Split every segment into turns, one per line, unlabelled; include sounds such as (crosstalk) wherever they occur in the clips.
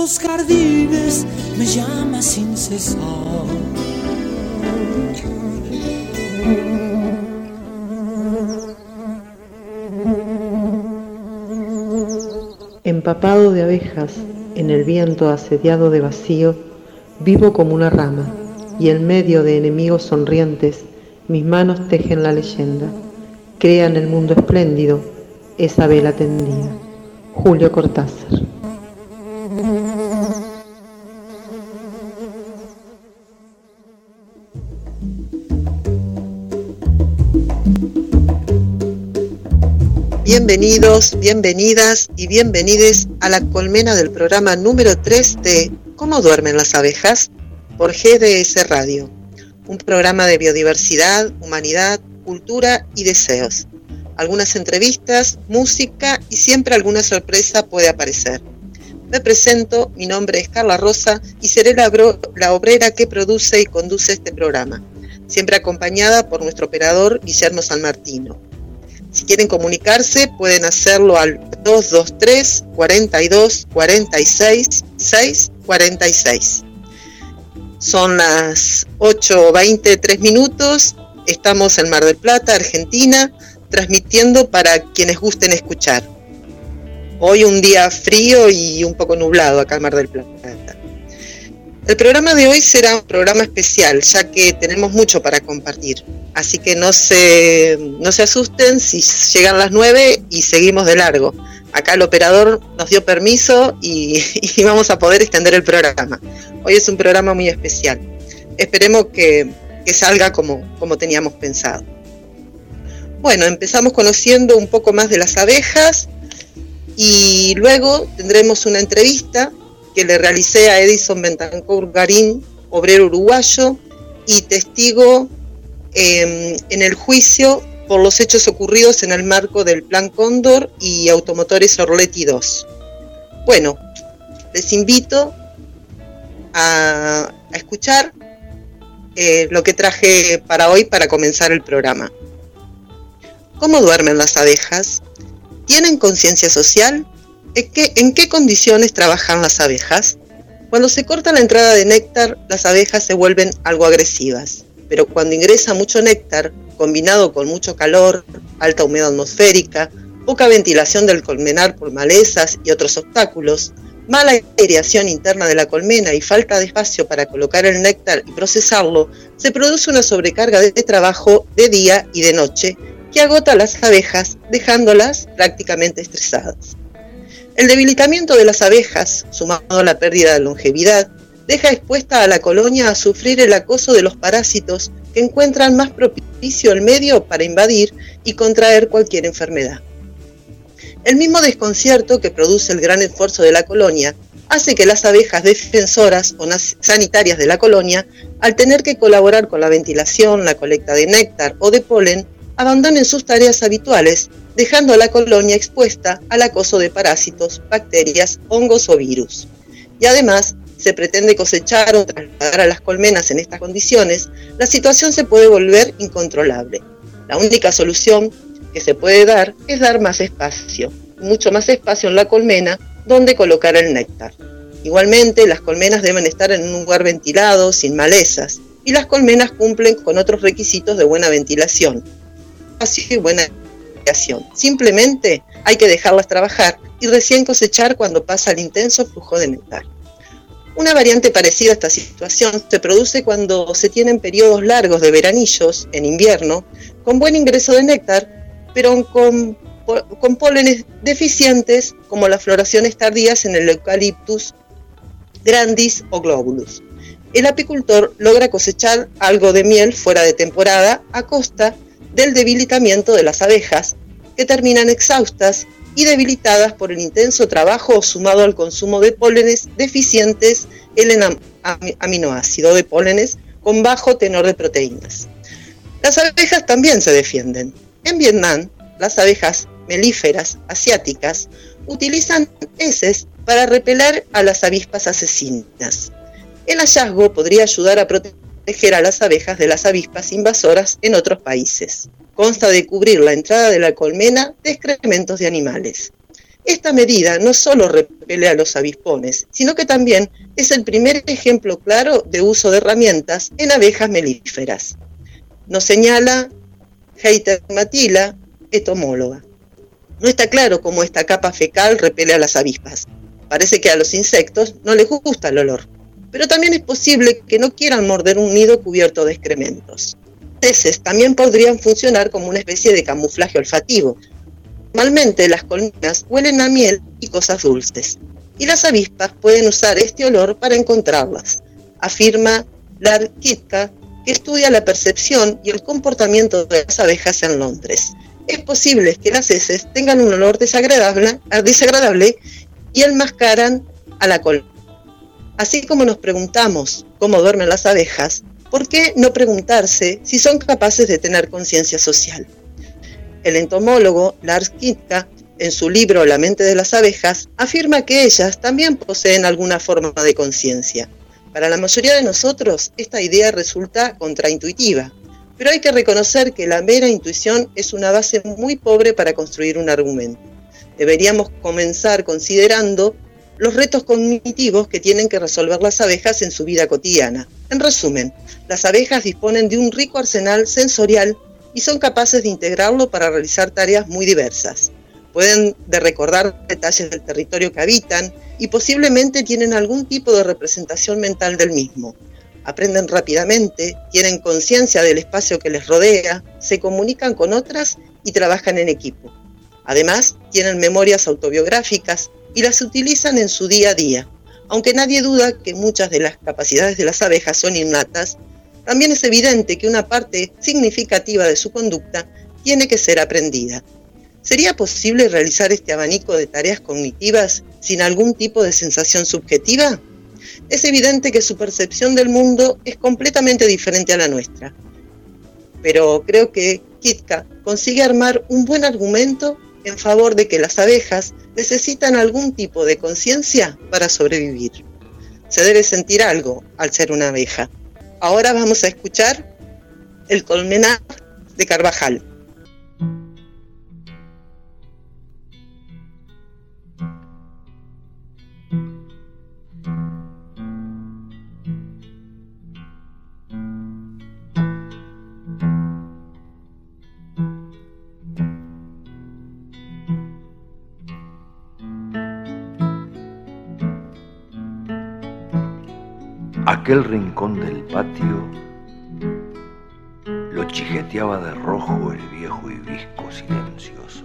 Los jardines me llama sin cesar.
Empapado de abejas, en el viento asediado de vacío, vivo como una rama, y en medio de enemigos sonrientes, mis manos tejen la leyenda. Crean el mundo espléndido, esa vela tendida. Julio Cortázar.
Bienvenidos, bienvenidas y bienvenides a la colmena del programa número 3 de ¿Cómo duermen las abejas? por GDS Radio, un programa de biodiversidad, humanidad, cultura y deseos. Algunas entrevistas, música y siempre alguna sorpresa puede aparecer. Me presento, mi nombre es Carla Rosa y seré la, la obrera que produce y conduce este programa, siempre acompañada por nuestro operador Guillermo San Martino. Quieren comunicarse, pueden hacerlo al 223 42 46 6 46. Son las 8.23 minutos. Estamos en Mar del Plata, Argentina, transmitiendo para quienes gusten escuchar. Hoy un día frío y un poco nublado acá en Mar del Plata. El programa de hoy será un programa especial, ya que tenemos mucho para compartir. Así que no se, no se asusten si llegan las 9 y seguimos de largo. Acá el operador nos dio permiso y, (laughs) y vamos a poder extender el programa. Hoy es un programa muy especial. Esperemos que, que salga como, como teníamos pensado. Bueno, empezamos conociendo un poco más de las abejas y luego tendremos una entrevista que le realicé a Edison Bentancur Garín, obrero uruguayo y testigo eh, en el juicio por los hechos ocurridos en el marco del Plan Cóndor y Automotores Orleti 2. Bueno, les invito a, a escuchar eh, lo que traje para hoy para comenzar el programa. ¿Cómo duermen las abejas? ¿Tienen conciencia social? ¿En qué, ¿En qué condiciones trabajan las abejas? Cuando se corta la entrada de néctar, las abejas se vuelven algo agresivas, pero cuando ingresa mucho néctar, combinado con mucho calor, alta humedad atmosférica, poca ventilación del colmenar por malezas y otros obstáculos, mala aireación interna de la colmena y falta de espacio para colocar el néctar y procesarlo, se produce una sobrecarga de trabajo de día y de noche que agota a las abejas, dejándolas prácticamente estresadas. El debilitamiento de las abejas, sumado a la pérdida de longevidad, deja expuesta a la colonia a sufrir el acoso de los parásitos que encuentran más propicio el medio para invadir y contraer cualquier enfermedad. El mismo desconcierto que produce el gran esfuerzo de la colonia hace que las abejas defensoras o sanitarias de la colonia, al tener que colaborar con la ventilación, la colecta de néctar o de polen, abandonen sus tareas habituales, dejando a la colonia expuesta al acoso de parásitos, bacterias, hongos o virus. Y además, se pretende cosechar o trasladar a las colmenas en estas condiciones, la situación se puede volver incontrolable. La única solución que se puede dar es dar más espacio, mucho más espacio en la colmena donde colocar el néctar. Igualmente, las colmenas deben estar en un lugar ventilado, sin malezas, y las colmenas cumplen con otros requisitos de buena ventilación, así y buena Simplemente hay que dejarlas trabajar y recién cosechar cuando pasa el intenso flujo de néctar. Una variante parecida a esta situación se produce cuando se tienen periodos largos de veranillos en invierno con buen ingreso de néctar, pero con, con pólenes deficientes como las floraciones tardías en el Eucalyptus grandis o globulus. El apicultor logra cosechar algo de miel fuera de temporada a costa del debilitamiento de las abejas, que terminan exhaustas y debilitadas por el intenso trabajo sumado al consumo de pólenes deficientes en aminoácido de pólenes con bajo tenor de proteínas. Las abejas también se defienden. En Vietnam, las abejas melíferas asiáticas utilizan heces para repeler a las avispas asesinas. El hallazgo podría ayudar a proteger a las abejas de las avispas invasoras en otros países. Consta de cubrir la entrada de la colmena de excrementos de animales. Esta medida no solo repele a los avispones, sino que también es el primer ejemplo claro de uso de herramientas en abejas melíferas. Nos señala Heiter Matila, etomóloga. No está claro cómo esta capa fecal repele a las avispas. Parece que a los insectos no les gusta el olor, pero también es posible que no quieran morder un nido cubierto de excrementos. Heces también podrían funcionar como una especie de camuflaje olfativo. Normalmente las colmenas huelen a miel y cosas dulces, y las avispas pueden usar este olor para encontrarlas, afirma Lar Kitka, que estudia la percepción y el comportamiento de las abejas en Londres. Es posible que las heces tengan un olor desagradable, desagradable y enmascaran a la colmena. Así como nos preguntamos cómo duermen las abejas, ¿por qué no preguntarse si son capaces de tener conciencia social? El entomólogo Lars Kitka, en su libro La mente de las abejas, afirma que ellas también poseen alguna forma de conciencia. Para la mayoría de nosotros, esta idea resulta contraintuitiva, pero hay que reconocer que la mera intuición es una base muy pobre para construir un argumento. Deberíamos comenzar considerando los retos cognitivos que tienen que resolver las abejas en su vida cotidiana. En resumen, las abejas disponen de un rico arsenal sensorial y son capaces de integrarlo para realizar tareas muy diversas. Pueden de recordar detalles del territorio que habitan y posiblemente tienen algún tipo de representación mental del mismo. Aprenden rápidamente, tienen conciencia del espacio que les rodea, se comunican con otras y trabajan en equipo. Además, tienen memorias autobiográficas y las utilizan en su día a día. Aunque nadie duda que muchas de las capacidades de las abejas son innatas, también es evidente que una parte significativa de su conducta tiene que ser aprendida. ¿Sería posible realizar este abanico de tareas cognitivas sin algún tipo de sensación subjetiva? Es evidente que su percepción del mundo es completamente diferente a la nuestra. Pero creo que Kitka consigue armar un buen argumento en favor de que las abejas necesitan algún tipo de conciencia para sobrevivir. Se debe sentir algo al ser una abeja. Ahora vamos a escuchar el colmenar de Carvajal.
Aquel rincón del patio lo chijeteaba de rojo el viejo y visco silencioso.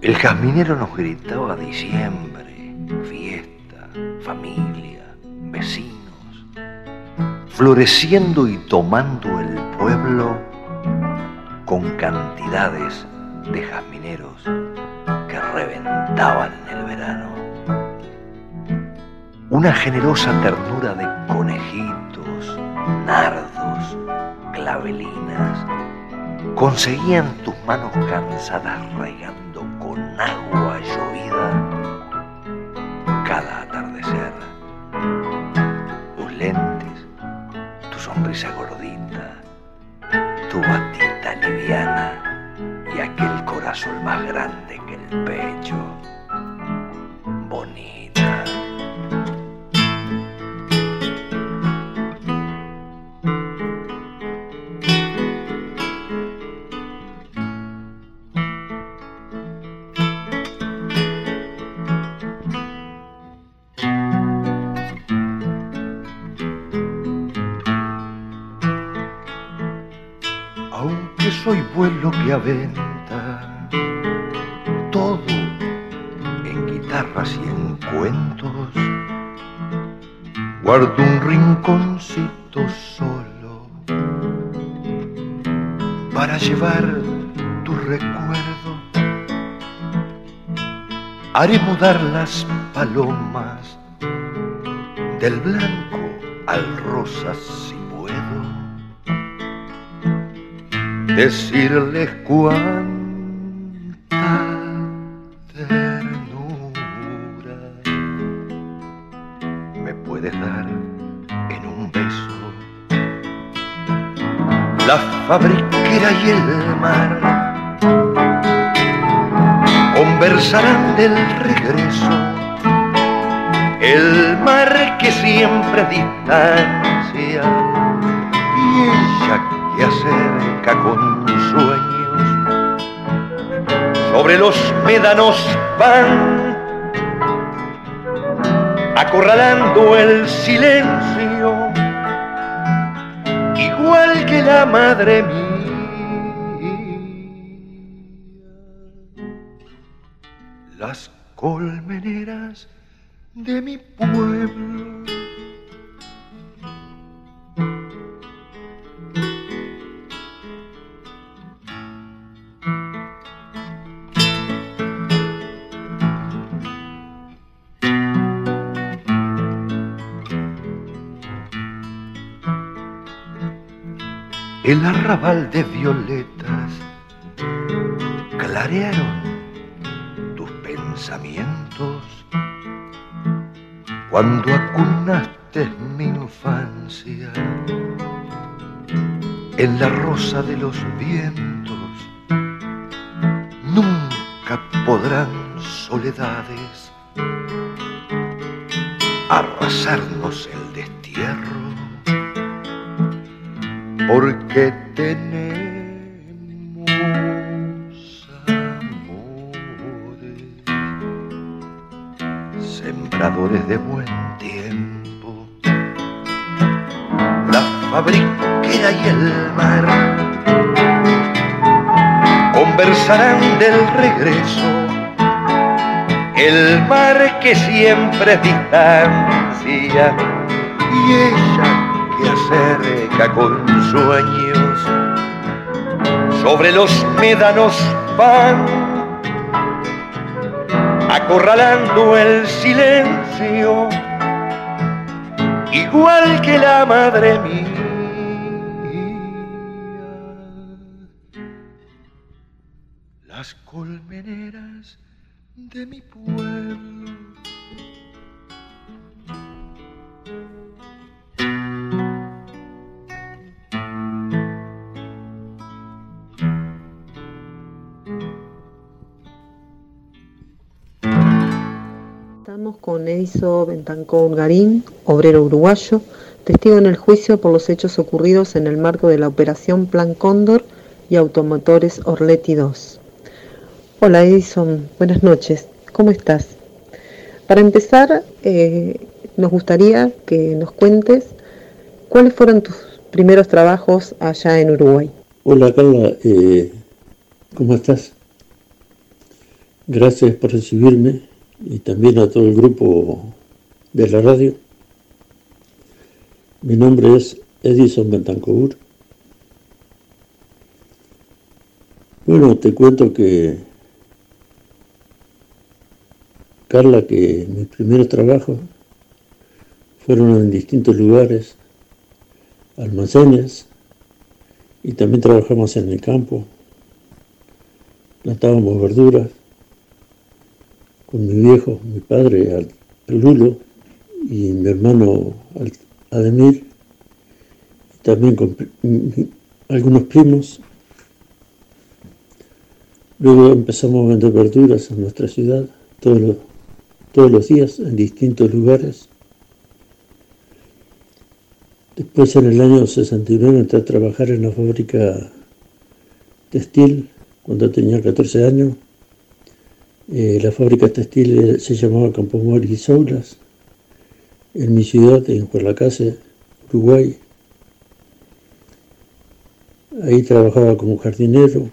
El jazminero nos gritaba diciembre, fiesta, familia, vecinos, floreciendo y tomando el pueblo con cantidades de jazmineros que reventaban en el verano una generosa ternura de conejitos, nardos, clavelinas, conseguían tus manos cansadas regando con agua llovida cada atardecer. Tus lentes, tu sonrisa gordita, tu batita liviana y aquel corazón más grande que el pecho. Vuelo que aventa todo en guitarras y en cuentos. Guardo un rinconcito solo para llevar tu recuerdo haré mudar las palomas del blanco al rosa decirles cuánta ternura me puedes dar en un beso. La fabriquera y el mar conversarán del regreso. El mar que siempre distancia y ella que con sueños. Sobre los médanos van acorralando el silencio. Igual que la madre mía arrabal de violetas clarearon tus pensamientos cuando acunaste mi infancia en la rosa de los vientos. Nunca podrán soledades arrasarnos el destierro, porque tenemos amores sembradores de buen tiempo. La fabriquera y el mar conversarán del regreso. El mar que siempre es distancia y ella que acerca con sueños sobre los médanos van acorralando el silencio, igual que la madre mía. Las colmeneras de mi pueblo.
Con Edison Bentancón Garín, obrero uruguayo, testigo en el juicio por los hechos ocurridos en el marco de la operación Plan Cóndor y Automotores Orletti 2. Hola Edison, buenas noches, ¿cómo estás? Para empezar, eh, nos gustaría que nos cuentes cuáles fueron tus primeros trabajos allá en Uruguay.
Hola Carla, eh, ¿cómo estás? Gracias por recibirme y también a todo el grupo de la radio. Mi nombre es Edison Bentancur. Bueno, te cuento que, Carla, que mis primeros trabajos fueron en distintos lugares, almacenes, y también trabajamos en el campo, plantábamos verduras con mi viejo, mi padre, Al- Lulo, y mi hermano Al- Ademir, también con mi- algunos primos. Luego empezamos a vender verduras en nuestra ciudad todos los, todos los días en distintos lugares. Después en el año 69 entré a trabajar en la fábrica textil cuando tenía 14 años. Eh, la fábrica textil se llamaba Campo Mori y en mi ciudad, en Juarlacase, Uruguay. Ahí trabajaba como jardinero.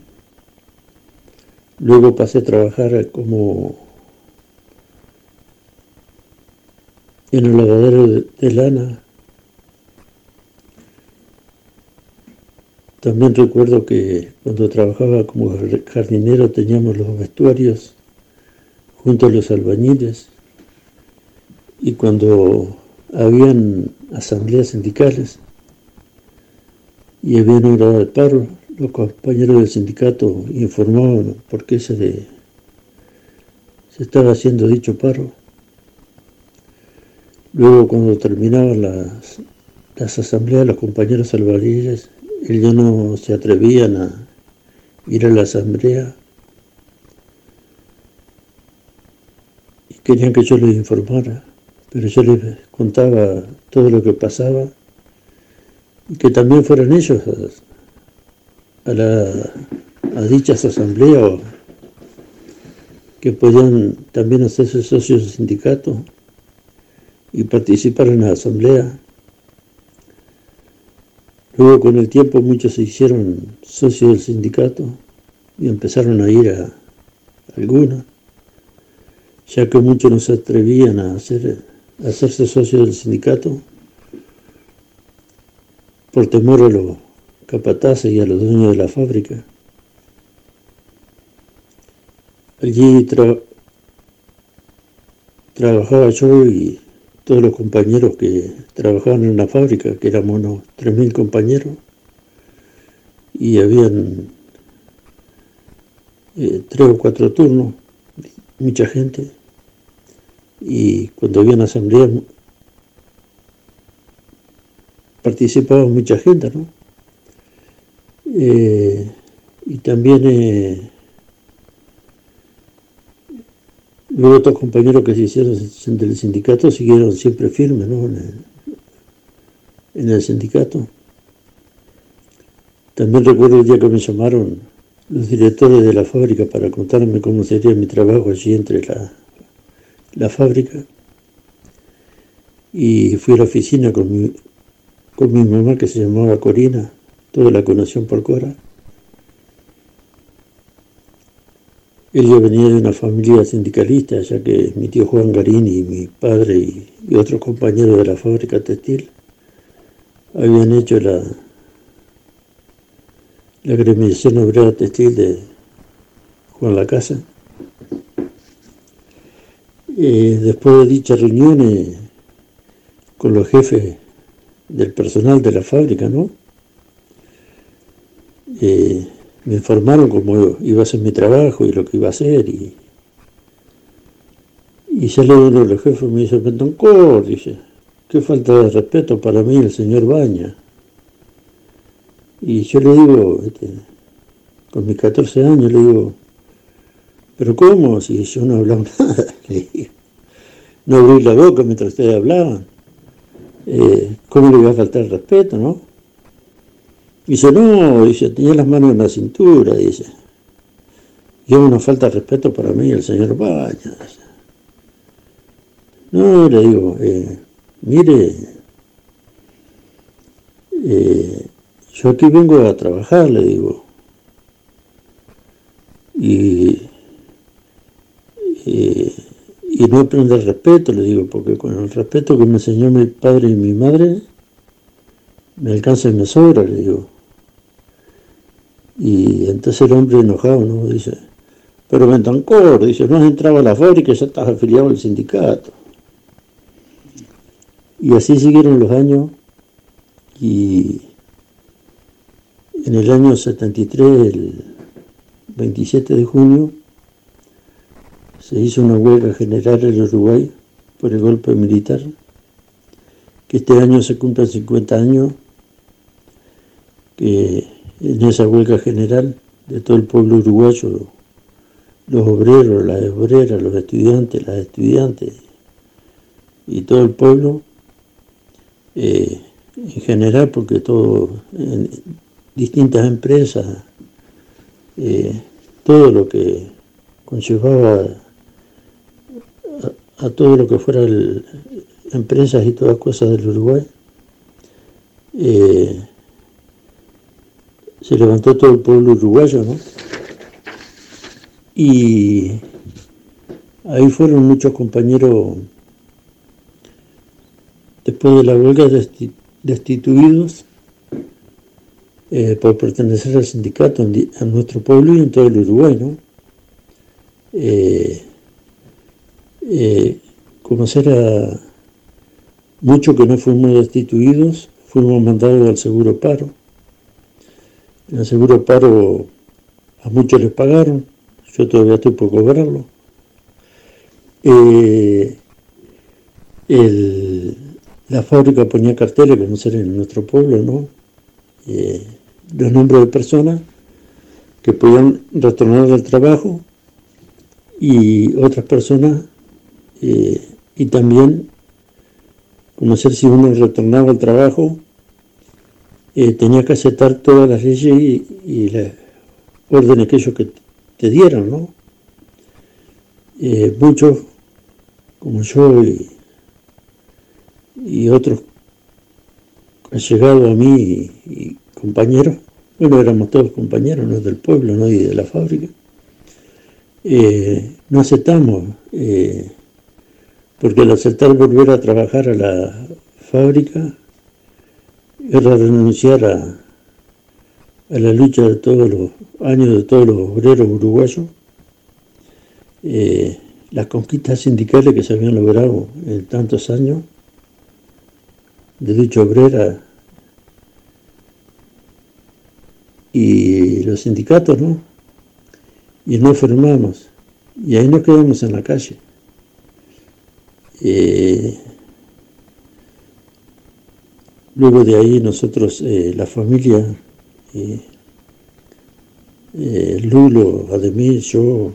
Luego pasé a trabajar como en el lavadero de, de lana. También recuerdo que cuando trabajaba como jardinero teníamos los vestuarios junto a los albañiles y cuando habían asambleas sindicales y había una hora de paro, los compañeros del sindicato informaban por qué se, se estaba haciendo dicho paro. Luego, cuando terminaban las, las asambleas, los compañeros albañiles, ellos no se atrevían a ir a la asamblea querían que yo les informara, pero yo les contaba todo lo que pasaba y que también fueran ellos a, dichas asambleas que podían también hacerse socios del sindicato y participar en la asamblea. Luego con el tiempo muchos se hicieron socios del sindicato y empezaron a ir a, algunos, ya que muchos no se atrevían a, hacer, a hacerse socios del sindicato por temor a los capataces y a los dueños de la fábrica. Allí trabajaba yo y todos los compañeros que trabajaban en la fábrica, que éramos unos 3.000 compañeros, y habían eh, tres o cuatro turnos, mucha gente, y cuando había una asamblea participaba mucha gente, ¿no? Eh, y también eh, luego otros compañeros que se hicieron del sindicato siguieron siempre firmes ¿no? en, el, sindicato. También recuerdo el día que me llamaron los directores de la fábrica para contarme cómo sería mi trabajo allí entre la, la fábrica. Y fui a la oficina con mi, con mi mamá que se llamaba Corina, toda la conoció por Cora. Ella venía de una familia sindicalista, ya que mi tío Juan Garini, mi padre y, otros compañeros de la fábrica textil habían hecho la, la gremiación obrera textil de Juan La Casa. Eh, después de dicha reunión eh, con los jefes del personal de la fábrica, ¿no? Eh, me informaron cómo iba a ser mi trabajo y lo que iba a hacer y, y salió uno de los jefes y me dice, Betancor, dice, qué falta de respeto para mí el señor Baña. Y yo le digo, este, con mis 14 años, le digo, pero ¿cómo? Si yo no hablaba (laughs) nada, le digo, no abrí la boca mientras ustedes hablaban. Eh, ¿cómo le iba a faltar respeto, no? Dice, no, dice, tenía las manos en la cintura, dice. Y una falta respeto para mí, el señor Baña. No, le digo, eh, mire, eh, yo aquí vengo a trabajar, le digo. Y y no aprender respeto, le digo, porque con el respeto que me enseñó mi padre y mi madre, me alcanza y me sobra, le digo. Y entonces el hombre enojado, ¿no? Dice, pero Bentancor, dice, no has entrado a la fábrica ya estás afiliado al sindicato. Y así siguieron los años y en el año 73, el 27 de junio, se hizo una huelga general en Uruguay por el golpe militar, que este año se cumplen 50 años, que en esa huelga general de todo el pueblo uruguayo, los obreros, las obreras, los estudiantes, las estudiantes y todo el pueblo, eh, en general, porque todo, distintas empresas, eh, todo lo que conllevaba a todo lo que fuera empresas y todas cosas del Uruguay. Eh, se levantó todo el pueblo uruguayo, ¿no? Y ahí fueron muchos compañeros, después de la huelga, destituidos eh, por pertenecer al sindicato, a nuestro pueblo y en todo el Uruguay, ¿no? Eh, eh, como era mucho que no fuimos destituidos, fuimos mandados al seguro paro. En el seguro paro a muchos les pagaron, yo todavía estoy por cobrarlo. La fábrica ponía carteles, como en nuestro pueblo, ¿no? Los nombres de personas que podían retornar al trabajo y otras personas, eh, y también conocer si uno retornaba al trabajo, eh, tenía que aceptar todas las leyes y, las órdenes que ellos que te dieron, ¿no? muchos, como yo y, y otros han llegado a mí y, compañeros, bueno, éramos todos compañeros, no del pueblo, no de la fábrica, eh, no aceptamos, eh, porque al aceptar volver a trabajar a la fábrica era renunciar a, la lucha de todos los años de todos los obreros uruguayos, eh, las conquistas sindicales que se habían logrado en tantos años, de lucha obrera y los sindicatos, ¿no? Y no firmamos. Y ahí nos quedamos en la calle. Eh, luego de ahí nosotros, eh, la familia, eh, Lulo, Ademir, yo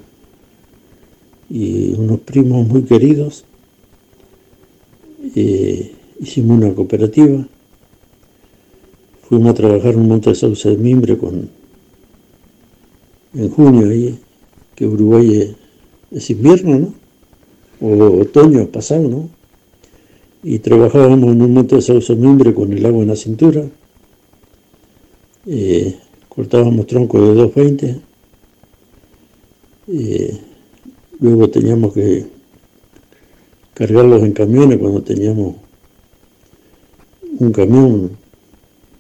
y unos primos muy queridos, hicimos una cooperativa, fuimos a trabajar un monte de sauce de mimbre con, en junio ahí, que Uruguay es, invierno, ¿no? O otoño pasado, ¿no? Y trabajábamos en un monte de sauce de mimbre con el agua en la cintura, eh, cortábamos troncos de 220, eh, luego teníamos que cargarlos en camiones cuando teníamos un camión,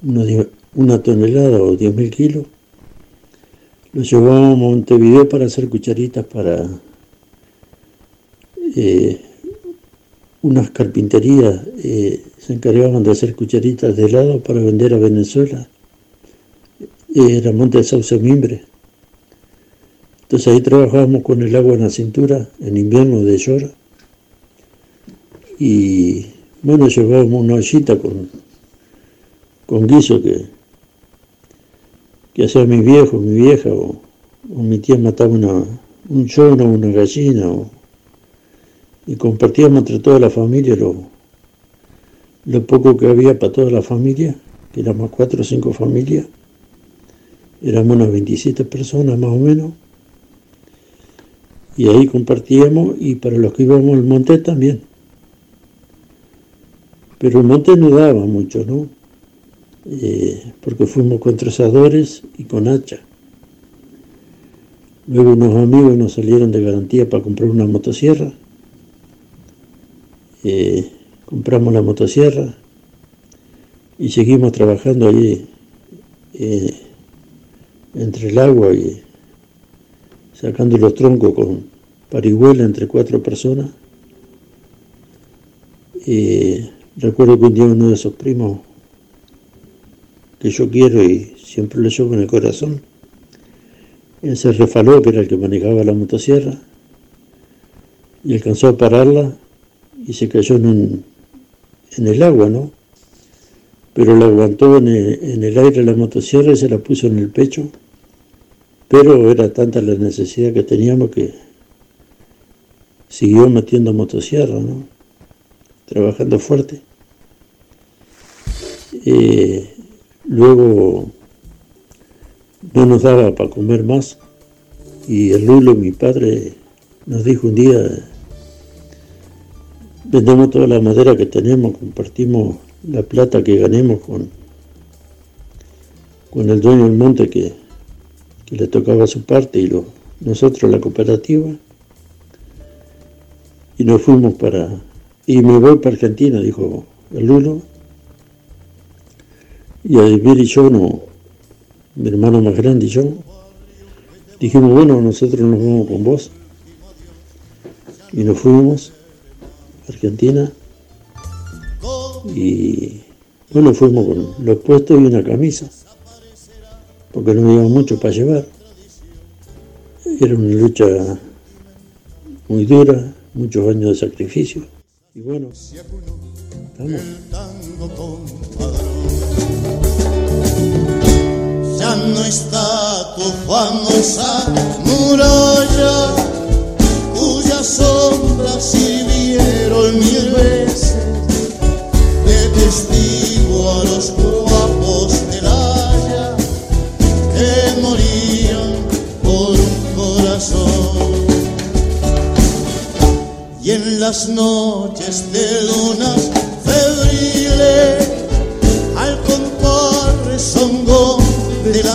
una, tonelada o 10.000 kilos, lo llevábamos a Montevideo para hacer cucharitas para eh, unas carpinterías, eh, se encargaban de hacer cucharitas de helado para vender a Venezuela. Era Monte de Sauce Mimbre. Entonces ahí trabajábamos con el agua en la cintura en invierno de llora. Y bueno, llevábamos una ollita con, con guiso que, que hacía mi viejo, mi vieja, o, mi tía mataba una, un chono, una gallina, y compartíamos entre toda la familia lo, lo poco que había para toda la familia, que éramos cuatro o cinco familias, éramos unas 27 personas más o menos, y ahí compartíamos, y para los que íbamos al monte también. Pero el monte no daba mucho, ¿no? Eh, porque fuimos con trozadores y con hacha. Luego unos amigos nos salieron de garantía para comprar una motosierra. Eh, compramos la motosierra y seguimos trabajando allí eh, entre el agua y sacando los troncos con parihuela entre cuatro personas. Recuerdo que un día uno de esos primos que yo quiero y siempre lo llevo en el corazón, él se refaló, que era el que manejaba la motosierra, y alcanzó a pararla y se cayó en, en el agua, ¿no? Pero la aguantó en el, en el aire la motosierra y se la puso en el pecho, pero era tanta la necesidad que teníamos que siguió metiendo motosierra, ¿no? Trabajando fuerte. Eh, luego no nos daba para comer más y el Lulo, mi padre, nos dijo un día, vendemos toda la madera que tenemos, compartimos la plata que ganemos con, con el dueño del monte que, que le tocaba su parte y lo, nosotros la cooperativa. Y nos fuimos para, y me voy para Argentina, dijo el Lulo, y a y yo, no, mi hermano más grande y yo, dijimos, bueno, nosotros nos vamos con vos. y nos fuimos a Argentina y bueno, fuimos con los puestos y una camisa, porque no me iba mucho para llevar. Era una lucha muy dura, muchos años de sacrificio. Y bueno, estamos.
Ya no está tu famosa muralla, cuya sombra sirvieron mil veces de testigo a los guapos del Haya que morían por un corazón. Y en las noches de lunas febriles,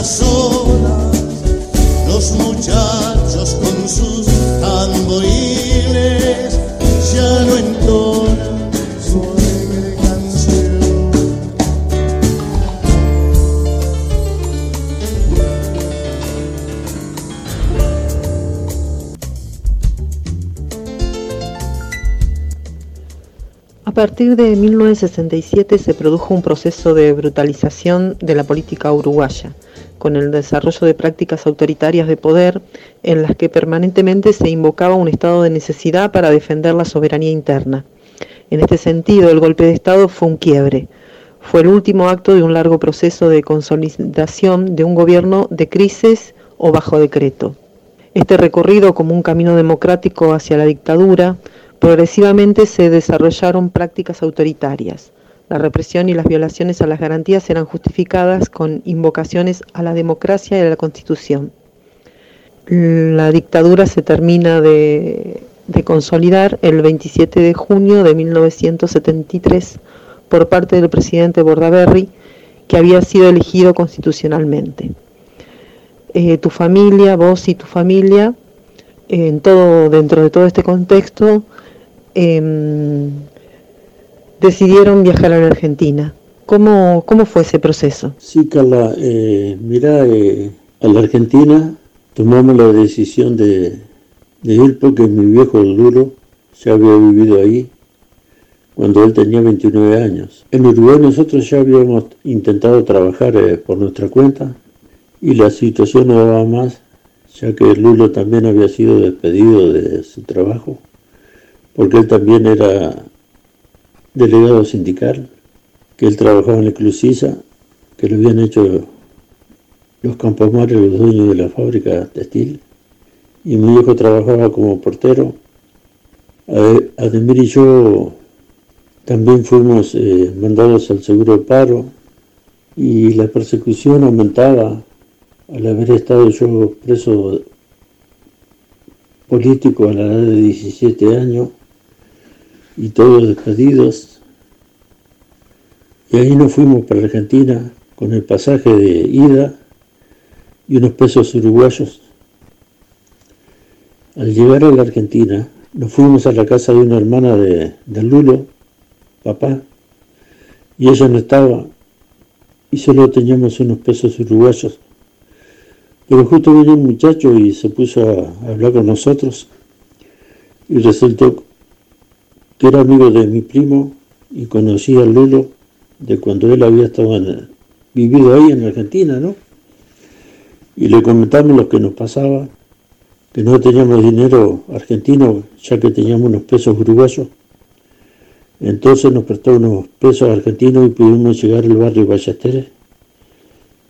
las los muchachos con sus tamboriles ya no entonan.
A partir de 1967 se produjo un proceso de brutalización de la política uruguaya, con el desarrollo de prácticas autoritarias de poder en las que permanentemente se invocaba un estado de necesidad para defender la soberanía interna. En este sentido, el golpe de Estado fue un quiebre. Fue el último acto de un largo proceso de consolidación de un gobierno de crisis o bajo decreto. Este recorrido como un camino democrático hacia la dictadura, progresivamente se desarrollaron prácticas autoritarias. La represión y las violaciones a las garantías eran justificadas con invocaciones a la democracia y a la constitución. La dictadura se termina de, consolidar el 27 de junio de 1973 por parte del presidente Bordaberry, que había sido elegido constitucionalmente. Eh, tu familia, vos y tu familia, en todo, dentro de todo este contexto, eh, decidieron viajar a la Argentina. ¿Cómo, cómo fue ese proceso?
Sí, Carla, eh, mira, eh, a la Argentina tomamos la decisión de, ir porque mi viejo duro ya había vivido ahí cuando él tenía 29 años. En Uruguay nosotros ya habíamos intentado trabajar eh, por nuestra cuenta y la situación no daba más, ya que Lulo también había sido despedido de su trabajo, porque él también era delegado sindical, que él trabajaba en la Clusiza, que lo habían hecho los Campomar, los dueños de la fábrica textil, y mi viejo trabajaba como portero. Ade- Ademir y yo también fuimos eh, mandados al seguro de paro y la persecución aumentaba al haber estado yo preso político a la edad de 17 años y todos despedidos. Y ahí nos fuimos para Argentina con el pasaje de ida y unos pesos uruguayos. Al llegar a la Argentina, nos fuimos a la casa de una hermana de, de Lulo, papá, y ella no estaba, y solo teníamos unos pesos uruguayos. Pero justo vino un muchacho y se puso a hablar con nosotros, y resultó que era amigo de mi primo y conocía a Lulo de cuando él había estado vivido ahí en Argentina, ¿no? Y le comentamos lo que nos pasaba, que no teníamos dinero argentino, ya que teníamos unos pesos uruguayos. Entonces nos prestó unos pesos argentinos y pudimos llegar al barrio Ballesteres,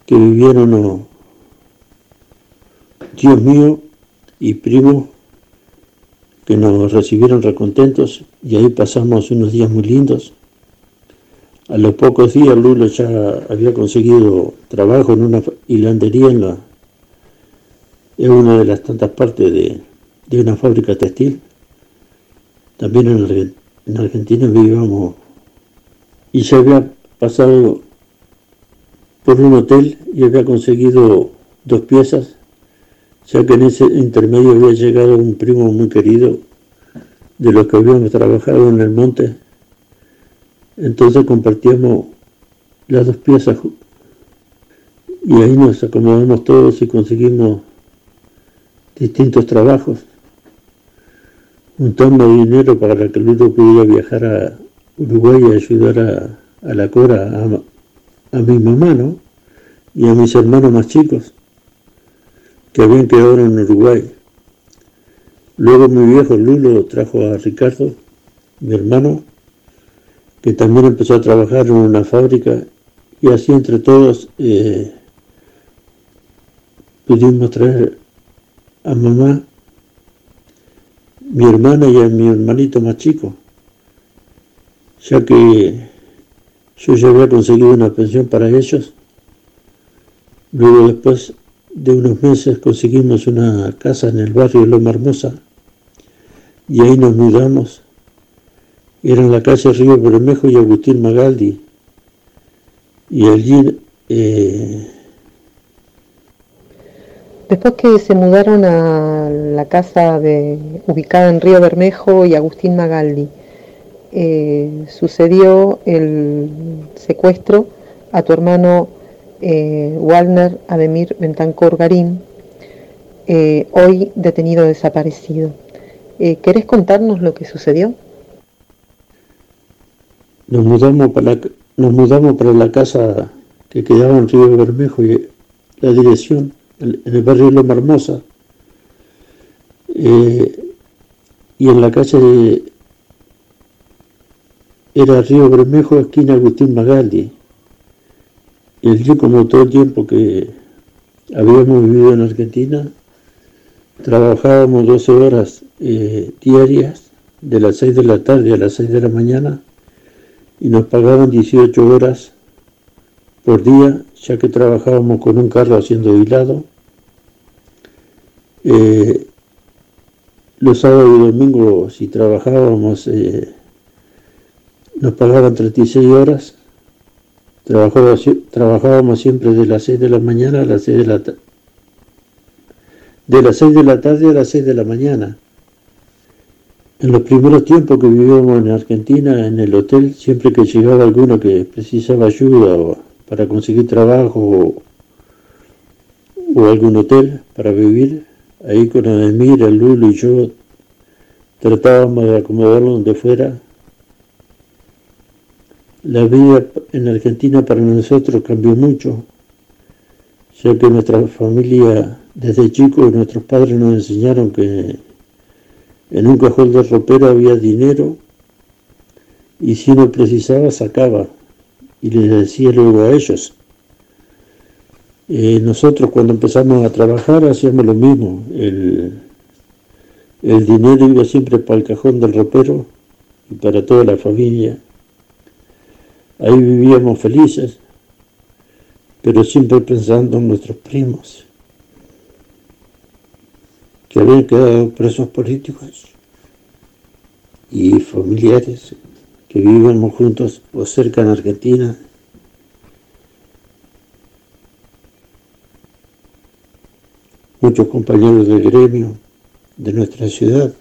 que vivían unos tíos míos y primos que nos recibieron recontentos y ahí pasamos unos días muy lindos. A los pocos días Lulo ya había conseguido trabajo en una hilandería en la en una de las tantas partes de, de una fábrica textil. También en, en Argentina vivíamos y ya había pasado por un hotel y había conseguido dos piezas, ya que en ese intermedio había llegado un primo muy querido de los que habíamos trabajado en el monte. Entonces compartíamos las dos piezas y ahí nos acomodamos todos y conseguimos distintos trabajos. juntamos dinero para que Lulo pudiera viajar a Uruguay y ayudar a, a la Cora, a, a, mi mamá, ¿no? Y a mis hermanos más chicos, que habían quedado en Uruguay. Luego mi viejo Lulo trajo a Ricardo, mi hermano, que también empezó a trabajar en una fábrica y así entre todos eh, pudimos traer a mamá, mi hermana y a mi hermanito más chico, ya que yo ya había conseguido una pensión para ellos. Luego después de unos meses conseguimos una casa en el barrio Loma Hermosa y ahí nos mudamos. Era en la calle Río Bermejo y Agustín Magaldi. Y allí eh,
Después que se mudaron a la casa de, ubicada en Río Bermejo y Agustín Magaldi, eh, sucedió el secuestro a tu hermano eh, Walner Ademir Bentancor Garín, eh, hoy detenido desaparecido. Eh, ¿Querés contarnos lo que sucedió?
Nos mudamos para la, casa que quedaba en Río Bermejo y la dirección en el barrio Loma Hermosa, eh, y en la calle era Río Bermejo, esquina Agustín Magaldi. Y yo, como todo el tiempo que habíamos vivido en Argentina, trabajábamos 12 horas eh, diarias, de las 6 de la tarde a las 6 de la mañana, y nos pagaban 18 horas por día, ya que trabajábamos con un carro haciendo hilado. Eh, los sábados y domingos, si trabajábamos, eh, nos pagaban 36 horas. Trabajábamos, siempre de las 6 de la mañana a las 6 de la tarde. De las 6 de la tarde a las 6 de la mañana. En los primeros tiempos que vivíamos en Argentina, en el hotel, siempre que llegaba alguno que precisaba ayuda o para conseguir trabajo o, o algún hotel para vivir, ahí con Ademir, el Lulo y yo tratábamos de acomodarlo donde fuera. La vida en Argentina para nosotros cambió mucho, ya que nuestra familia, desde chicos, nuestros padres nos enseñaron que en un cajón de ropero había dinero y si uno precisaba sacaba y les decía luego a ellos. Eh, nosotros cuando empezamos a trabajar hacíamos lo mismo. El, el dinero iba siempre para el cajón del ropero y para toda la familia. Ahí vivíamos felices, pero siempre pensando en nuestros primos que habían quedado presos políticos y familiares que vivíamos juntos o cerca en Argentina. Muchos compañeros del gremio de nuestra ciudad.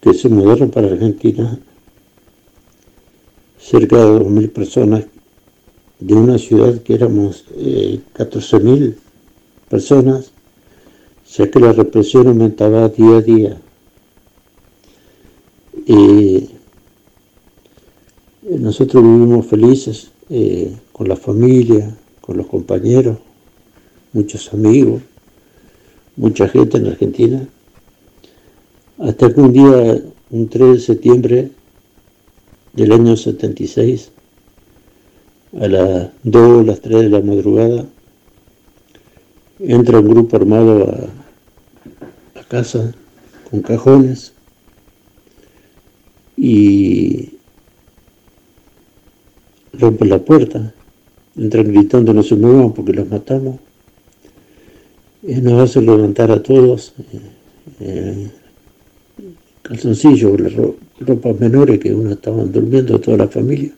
Que se mudaron para Argentina, cerca de 2.000 personas de una ciudad que éramos eh, 14.000 personas, ya que la represión aumentaba día a día. Y nosotros vivimos felices eh, con la familia, con los compañeros, muchos amigos, mucha gente en Argentina, hasta que un día, un 3 de septiembre del año 76, a las 2 o las 3 de la madrugada, entra un grupo armado a, casa con cajones y rompen la puerta, entran gritando no se muevan porque los matamos, y nos hacen levantar a todos, eh, calzoncillos, ropas menores que uno estaban durmiendo toda la familia.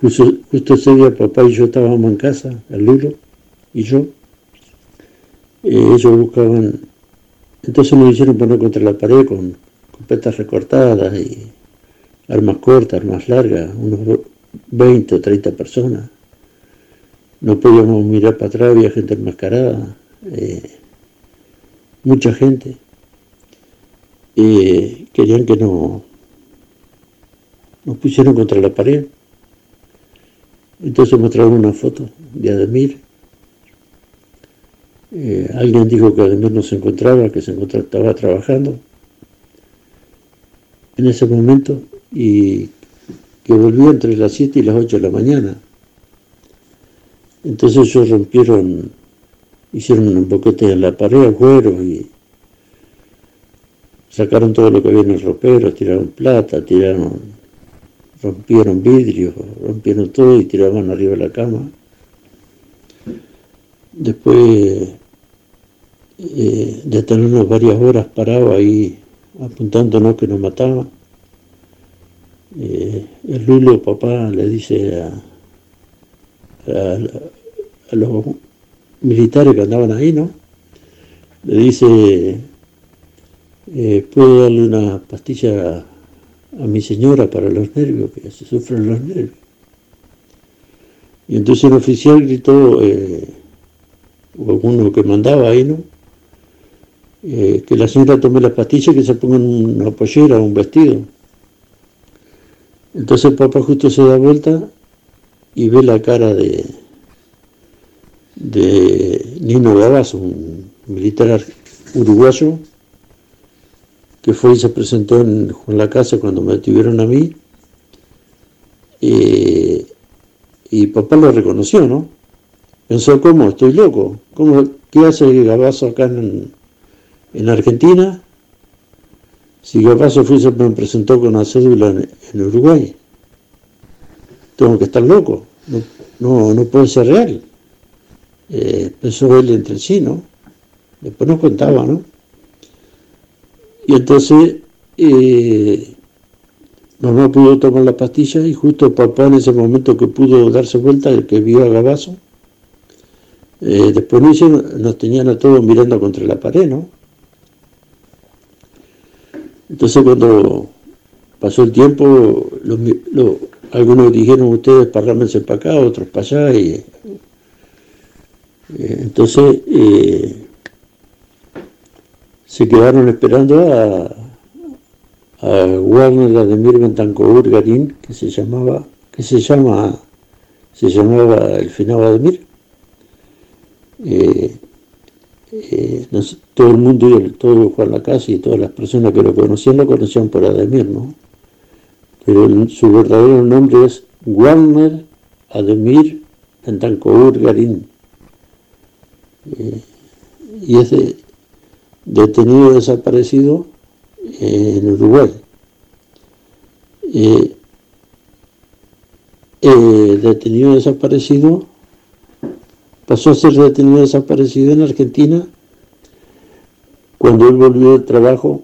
Justo, ese día papá y yo estábamos en casa, el Lulo y yo. Eh, ellos buscaban, entonces nos hicieron poner contra la pared con copetas recortadas y armas cortas, armas largas, unos 20 o 30 personas. No podíamos mirar para atrás, había gente enmascarada. eh, mucha gente, eh, querían que no, nos pusieron contra la pared. Entonces mostraron una foto de Ademir. Eh, alguien dijo que Ademir no se encontraba, que se encontraba, estaba trabajando en ese momento y que volvió entre las 7 y las 8 de la mañana. Entonces ellos rompieron, hicieron un boquete en la pared, afuera y sacaron todo lo que había en el ropero, tiraron plata, tiraron, rompieron vidrios, rompieron todo y tiraban arriba de la cama. Después eh, de tenernos varias horas parados ahí apuntándonos que nos mataban, eh, el Lulo, papá, le dice a, a, los militares que andaban ahí, ¿no? Le dice, eh, ¿puedo darle una pastilla a, mi señora para los nervios, que se sufren los nervios? Y entonces el oficial gritó, eh, o uno que mandaba ahí, ¿no? Eh, que la señora tome la pastilla y que se ponga una pollera un vestido. Entonces papá justo se da vuelta y ve la cara de, de Nino Gabas, un militar uruguayo, que fue y se presentó en, la casa cuando me detuvieron a mí. Y papá lo reconoció, ¿no? Pensó, ¿cómo? Estoy loco. ¿Cómo, ¿Qué hace Gabazo acá en, en Argentina? Si Gabazo fue, se me presentó con una cédula en, Uruguay. Tengo que estar loco. No, no, puede ser real. Eh, pensó él entre sí, ¿no? Después nos contaba, ¿no? Y entonces eh, mamá pudo tomar la pastilla y justo papá en ese momento que pudo darse vuelta, el que vio a Gabazo, eh, después nos, nos tenían a todos mirando contra la pared, ¿no? Entonces cuando pasó el tiempo, algunos dijeron ustedes parrámense para acá, otros para allá, eh, entonces eh, se quedaron esperando a, a Warner Ademir Bentancur Garín, que se llamaba, que se llama, se llamaba el final Ademir. Eh, eh, todo el mundo, todo Juan la casa y todas las personas que lo conocían lo conocían por Ademir, ¿no? Pero su verdadero nombre es Warner Ademir Bentancur Garín. Eh, y es detenido desaparecido eh, en Uruguay. detenido desaparecido pasó a ser detenido desaparecido en Argentina cuando él volvió del trabajo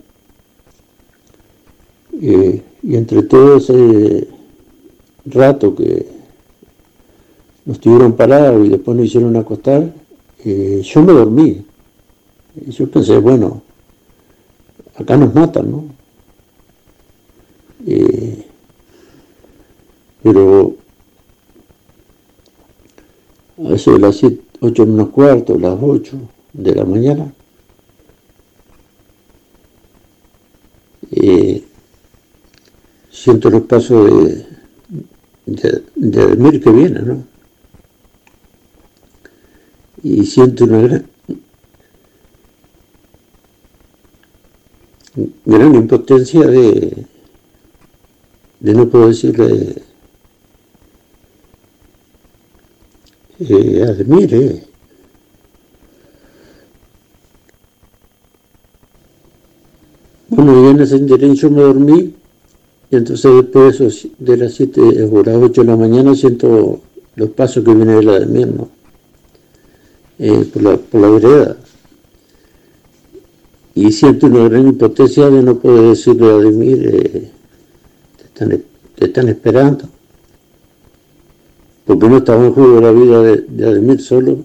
eh, y entre todo ese rato que nos tuvieron parados y después nos hicieron acostar, eh, yo me dormí. Y yo pensé, bueno, acá nos matan, ¿no? Pero a eso de las 7, 8 menos cuarto, las 8 de la mañana, eh, siento los pasos de, de, de que viene, ¿no? Y siento una gran, gran impotencia de, de no poder decirle eh, admire. Bueno, y en ese interín yo me dormí y entonces después de las 7 o las 8 de la mañana siento los pasos que vienen de la de ¿no? Eh, por, la, por la vereda. Y siento una gran impotencia de no poder decirle a Ademir, eh, te, están, te están esperando porque no estaba en juego la vida de, Ademir solo,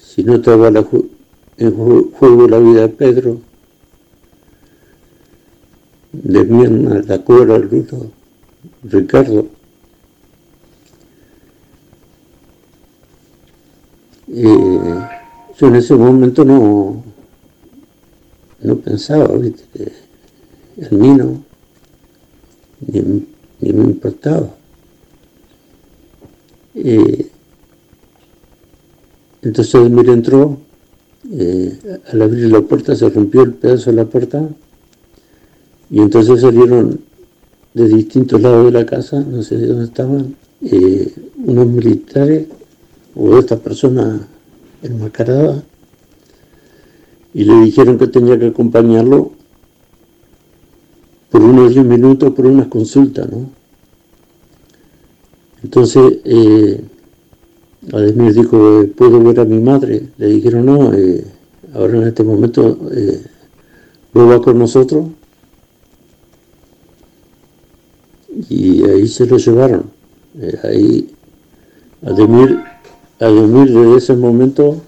sino estaba en juego la vida de Pedro, de Mirna, la Cora, Luto, Ricardo. yo yo en ese momento no, no pensaba, ¿viste? que el mí ni, me importaba. Eh, entonces Ademir entró, eh, al abrir la puerta se rompió el pedazo de la puerta y entonces salieron de distintos lados de la casa, no sé de dónde estaban, eh, unos militares o esta persona enmascarada y le dijeron que tenía que acompañarlo por unos 10 minutos por unas consultas, ¿no? Entonces, eh, Ademir dijo, ¿puedo ver a mi madre? Le dijeron, no, eh, ahora en este momento, eh, ¿vos vas con nosotros? Y ahí se lo llevaron. Eh, ahí, Ademir, Ademir desde ese momento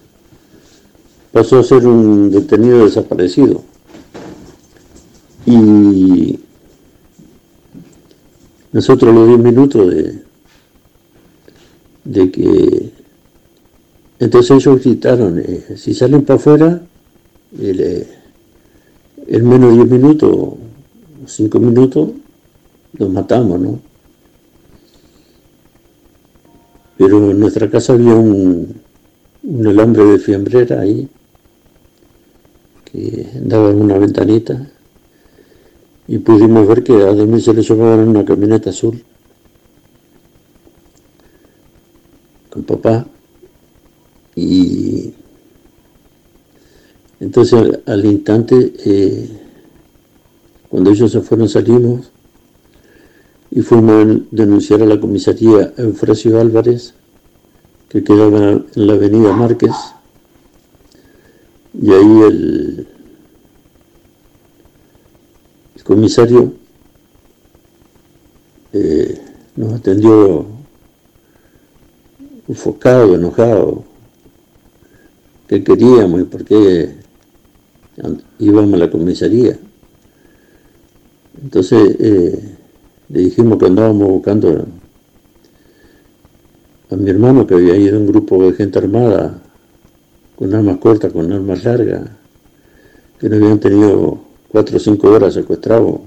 pasó a ser un detenido desaparecido. Y nosotros los 10 minutos de, de que entonces ellos gritaron, eh, si salen para afuera, el, eh, en menos de 10 minutos, 5 minutos, los matamos, ¿no? Pero en nuestra casa había un, un alambre de fiambrera ahí, que daba en una ventanita, y pudimos ver que a Ademir se le en una camioneta azul. con papá. Y entonces al, al instante, eh, cuando ellos se fueron, salimos y fuimos a denunciar a la comisaría Eufrasio Álvarez, que quedaba en la avenida Márquez, y ahí el, comisario eh, nos atendió enfocado, enojado, qué queríamos y por qué íbamos a la comisaría. Entonces eh, le dijimos que andábamos buscando a mi hermano que había ido un grupo de gente armada con armas cortas, con armas largas, que no habían tenido cuatro o cinco horas secuestrados.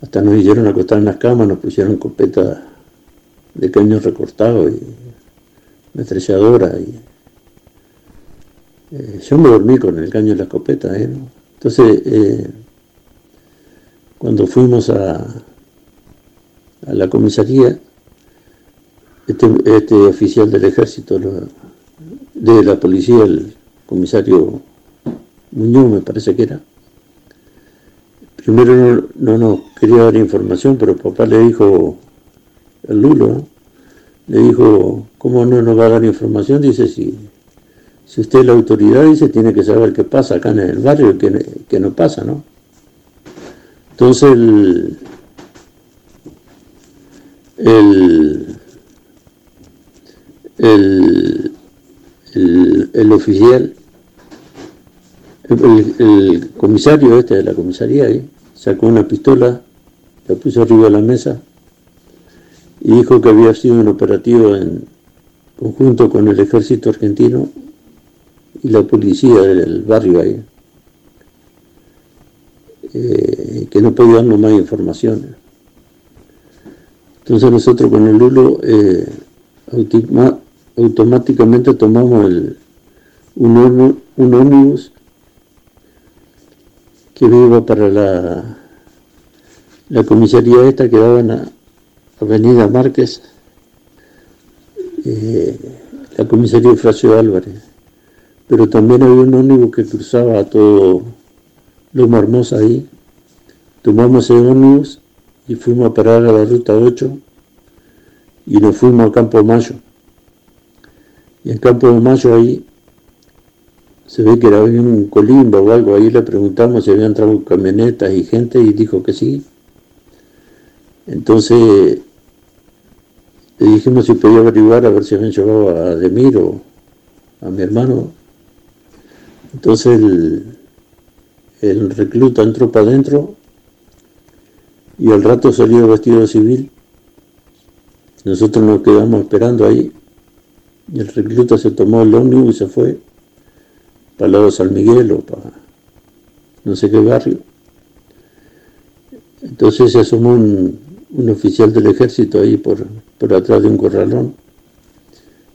hasta nos hicieron acostar en las camas, nos pusieron copetas de caños recortados y metralladora y eh, yo me dormí con el caño de la escopeta, ¿eh? Entonces, eh, cuando fuimos a la comisaría, este, este oficial del ejército, de la policía, el comisario Muñoz me parece que era, primero no, no nos quería dar información, pero papá le dijo, el Lulo, le dijo, ¿cómo no nos va a dar información? Dice, si, si usted es la autoridad, dice, tiene que saber qué pasa acá en el barrio qué, no pasa, ¿no? Entonces el, el, el, el, oficial, el, comisario este de la comisaría ahí, sacó una pistola, la puso arriba de la mesa y dijo que había sido un operativo en conjunto con el ejército argentino y la policía del barrio ahí, eh, que no podía darnos más información. Entonces nosotros con el Lulo eh, automáticamente tomamos el, un, un ómnibus que iba para la, la comisaría esta que daba en Avenida Márquez, eh, la comisaría Fracio Álvarez, pero también había un ómnibus que cruzaba todo Loma Hermosa ahí. Tomamos ese ómnibus y fuimos a parar a la ruta 8 y nos fuimos a Campo Mayo. Y en Campo de Mayo ahí se ve que era un colimbo o algo, ahí le preguntamos si habían entrado camionetas y gente y dijo que sí. Entonces le dijimos si podía averiguar a ver si habían llevado a Demir o a mi hermano. Entonces el, recluta entró para adentro y al rato salió vestido civil. Nosotros nos quedamos esperando ahí Y el recluta se tomó el ómnibus y se fue para el lado de San Miguel o para no sé qué barrio. Entonces se asomó un, un oficial del ejército ahí por, por atrás de un corralón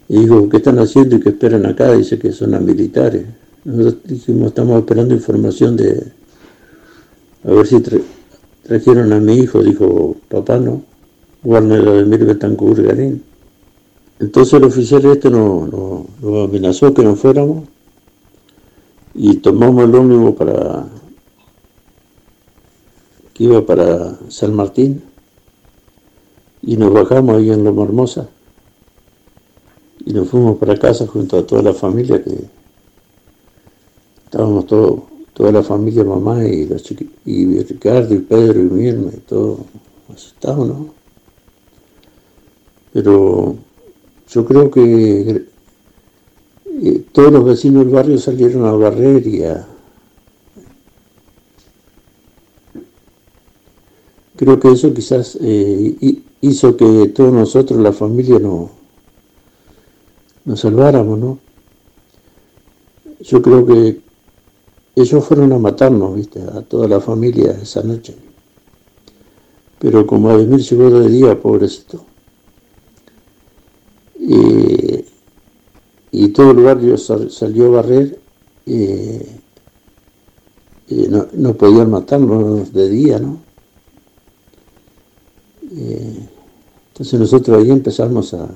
y dijo, ¿qué están haciendo y qué esperan acá? Dice que son las militares. Nosotros dijimos, estamos esperando información de, a ver si trajeron a mi hijo, dijo, papá no, Warner Ademir Betancourt Garín. Entonces el oficial este nos, nos amenazó que no fuéramos y tomamos el ómnibus para que iba para San Martín y nos bajamos ahí en Loma Hermosa y nos fuimos para casa junto a toda la familia que estábamos todos, toda la familia, mamá y y Ricardo y Pedro y Mirna y todo asustados, ¿no? Pero yo creo que eh, todos los vecinos del barrio salieron a barrer y a... Creo que eso quizás eh, hizo que todos nosotros, la familia, no, nos salváramos, ¿no? Yo creo que ellos fueron a matarnos, ¿viste? A toda la familia esa noche. Pero como Ademir llegó de día, pobrecito. Y todo el barrio salió a barrer, y no, no, podían matarnos de día, ¿no? entonces nosotros ahí empezamos a,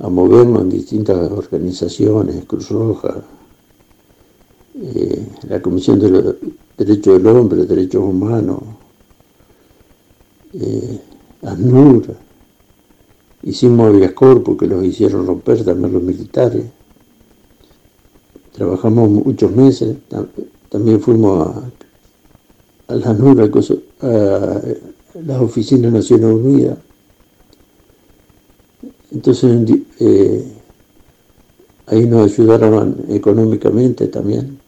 a movernos en distintas organizaciones, Cruz Roja, eh, la Comisión de los Derechos del Hombre, Derechos Humanos, eh, Hicimos Aviascor porque los hicieron romper también los militares, trabajamos muchos meses, también fuimos a, a la ASNUR, a, las oficinas de Naciones Unidas, entonces eh, ahí nos ayudaron económicamente también,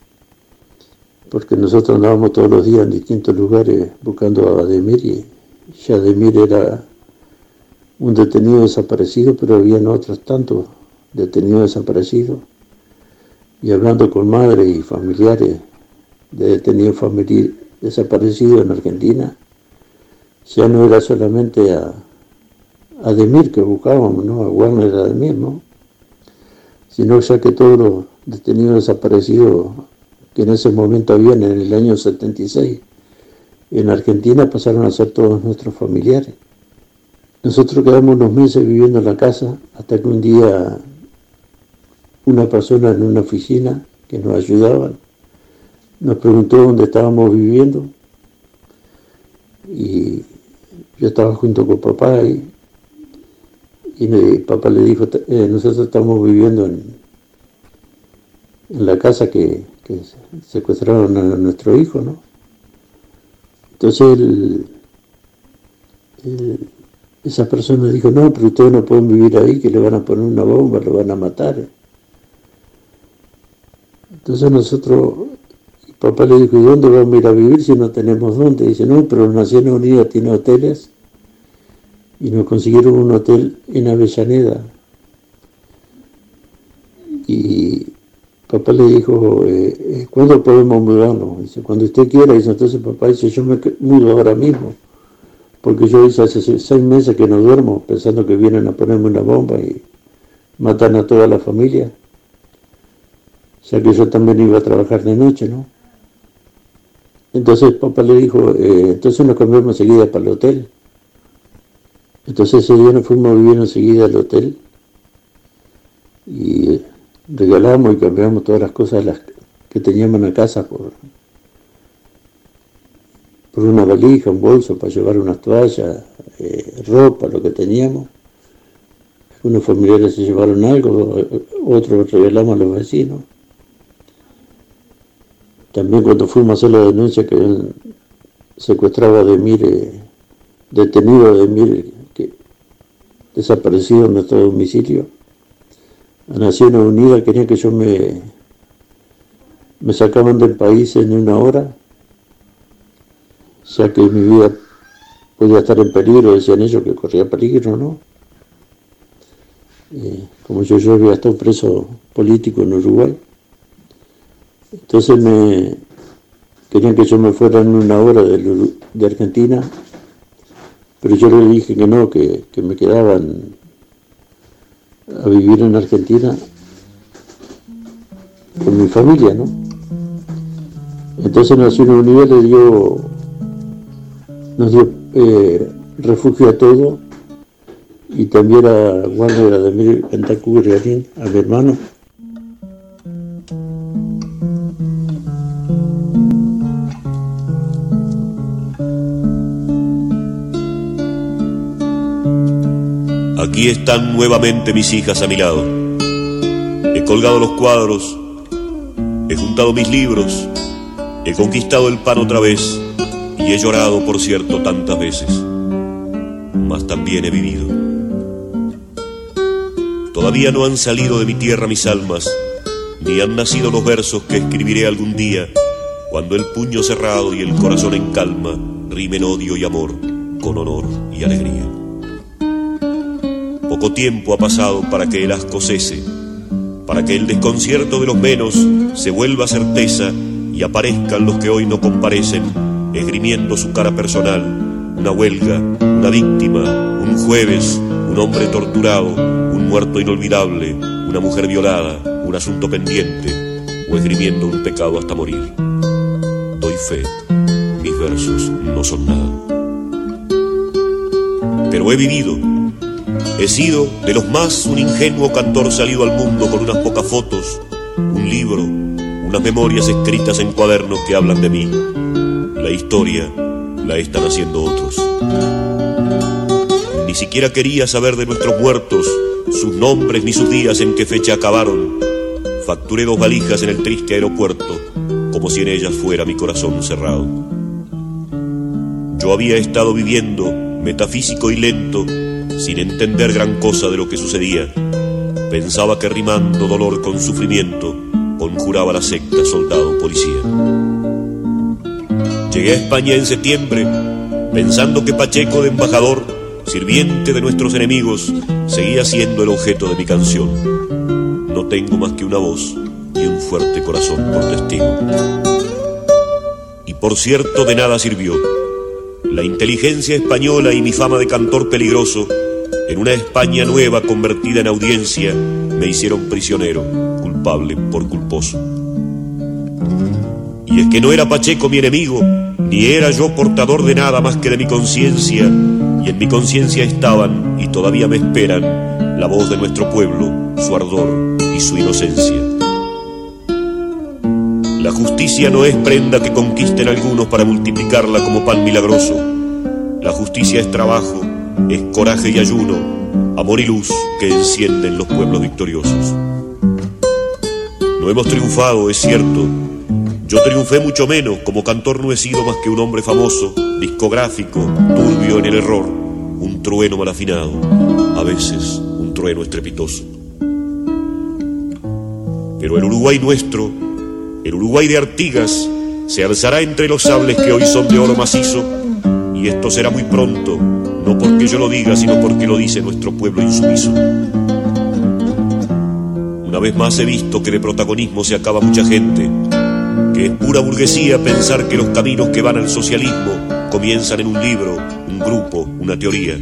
porque nosotros andábamos todos los días en distintos lugares buscando a Ademir y ya Ademir era un detenido desaparecido, pero habían otros tantos detenidos desaparecidos. Y hablando con madres y familiares de detenidos desaparecidos en Argentina, ya no era solamente a Ademir que buscábamos, ¿no? A Warner Ademir, ¿no? Sino ya que todos los detenidos desaparecidos que en ese momento habían en el año 76 en Argentina pasaron a ser todos nuestros familiares. Nosotros quedamos unos meses viviendo en la casa hasta que un día una persona en una oficina que nos ayudaba nos preguntó dónde estábamos viviendo y yo estaba junto con papá y papá le dijo, eh, nosotros estamos viviendo en, la casa que, secuestraron a nuestro hijo, ¿no? Entonces esa persona dijo, no, pero ustedes no pueden vivir ahí, que le van a poner una bomba, lo van a matar. Entonces nosotros, papá le dijo, ¿y dónde vamos a ir a vivir si no tenemos dónde? Dice, no, pero Naciones Unidas tiene hoteles y nos consiguieron un hotel en Avellaneda. Y papá le dijo, eh, eh, ¿cuándo podemos mudarnos? Dice, cuando usted quiera. Dice, entonces papá dice, yo me mudo ahora mismo. Porque yo hice hace seis meses que no duermo, pensando que vienen a ponerme una bomba y matan a toda la familia. O sea que yo también iba a trabajar de noche, ¿no? Entonces papá le dijo, eh, entonces nos cambiamos enseguida para el hotel. Entonces ese día nos fuimos a vivir enseguida al hotel y regalamos y cambiamos todas las cosas las que teníamos en la casa por, por una valija, un bolso para llevar unas toallas, eh, ropa, lo que teníamos. Algunos familiares se llevaron algo, otros regalamos a los vecinos. También cuando fuimos a hacer la denuncia que secuestraba de Mire, detenido de Mire, desaparecido en nuestro domicilio. A Naciones Unidas quería que yo me, me sacaban del país en una hora, ya que mi vida podía estar en peligro, decían ellos que corría peligro, ¿no? eh, como yo, yo había estado preso político en Uruguay, entonces me querían que yo me fuera en una hora de, Argentina, pero yo le dije que no, que, que me quedaban a vivir en Argentina con mi familia, ¿no? Entonces Naciones Unidas le dio, nos dio eh, refugio a todo y también a Warner Ademir Pentacú Garín, a mi hermano.
Aquí están nuevamente mis hijas a mi lado. He colgado los cuadros, he juntado mis libros, he conquistado el pan otra vez y he llorado, por cierto, tantas veces. Mas también he vivido. Todavía no han salido de mi tierra mis almas, ni han nacido los versos que escribiré algún día, cuando el puño cerrado y el corazón en calma rimen odio y amor con honor y alegría. Poco tiempo ha pasado para que el asco cese, para que el desconcierto de los menos se vuelva certeza y aparezcan los que hoy no comparecen, esgrimiendo su cara personal, una huelga, una víctima, un jueves, un hombre torturado, un muerto inolvidable, una mujer violada, un asunto pendiente, o esgrimiendo un pecado hasta morir. Doy fe, mis versos no son nada. Pero he vivido, He sido de los más un ingenuo cantor salido al mundo con unas pocas fotos, un libro, unas memorias escritas en cuadernos que hablan de mí. Historia la están haciendo otros. Ni siquiera quería saber de nuestros muertos, sus nombres ni sus días en qué fecha acabaron. Facturé dos valijas en el triste aeropuerto, como si en ellas fuera mi corazón cerrado. Yo había estado viviendo, metafísico y lento, sin entender gran cosa de lo que sucedía. Pensaba que rimando dolor con sufrimiento, conjuraba la secta soldado policía. Llegué a España en septiembre, pensando que Pacheco de embajador, sirviente de nuestros enemigos, seguía siendo el objeto de mi canción. No tengo más que una voz y un fuerte corazón por testigo. Y por cierto, de nada sirvió. La inteligencia española y mi fama de cantor peligroso en una España nueva convertida en audiencia, me hicieron prisionero, culpable por culposo. Y es que no era Pacheco mi enemigo, ni era yo portador de nada más que de mi conciencia, y en mi conciencia estaban, y todavía me esperan, la voz de nuestro pueblo, su ardor y su inocencia. La justicia no es prenda que conquisten algunos para multiplicarla como pan milagroso. La justicia es trabajo, es coraje y ayuno, amor y luz que encienden los pueblos victoriosos. No hemos triunfado, es cierto. Yo triunfé mucho menos, como cantor no he sido más que un hombre famoso, discográfico, turbio en el error, un trueno mal afinado, a veces un trueno estrepitoso. Pero el Uruguay nuestro, el Uruguay de Artigas, se alzará entre los sables que hoy son de oro macizo, y esto será muy pronto, no porque yo lo diga, sino porque lo dice nuestro pueblo insumiso. Una vez más he visto que de protagonismo se acaba mucha gente, que es pura burguesía pensar que los caminos que van al socialismo comienzan en un libro, un grupo, una teoría.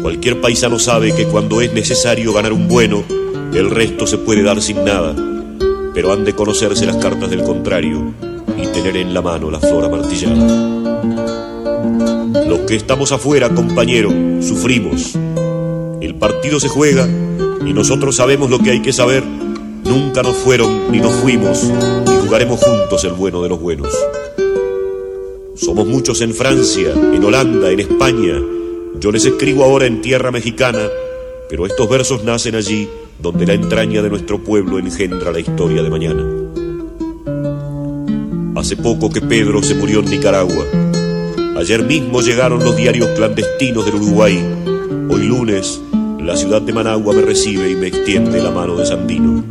Cualquier paisano sabe que cuando es necesario ganar un bueno, el resto se puede dar sin nada, pero han de conocerse las cartas del contrario y tener en la mano la flor amartillada. Los que estamos afuera, compañero, sufrimos. El partido se juega y nosotros sabemos lo que hay que saber. Nunca nos fueron ni nos fuimos juntos el bueno de los buenos. Somos muchos en Francia, en Holanda, en España. Yo les escribo ahora en tierra mexicana, pero estos versos nacen allí donde la entraña de nuestro pueblo engendra la historia de mañana. Hace poco que Pedro se murió en Nicaragua Ayer mismo llegaron los diarios clandestinos del Uruguay. Hoy lunes, la ciudad de Managua me recibe y me extiende la mano de Sandino.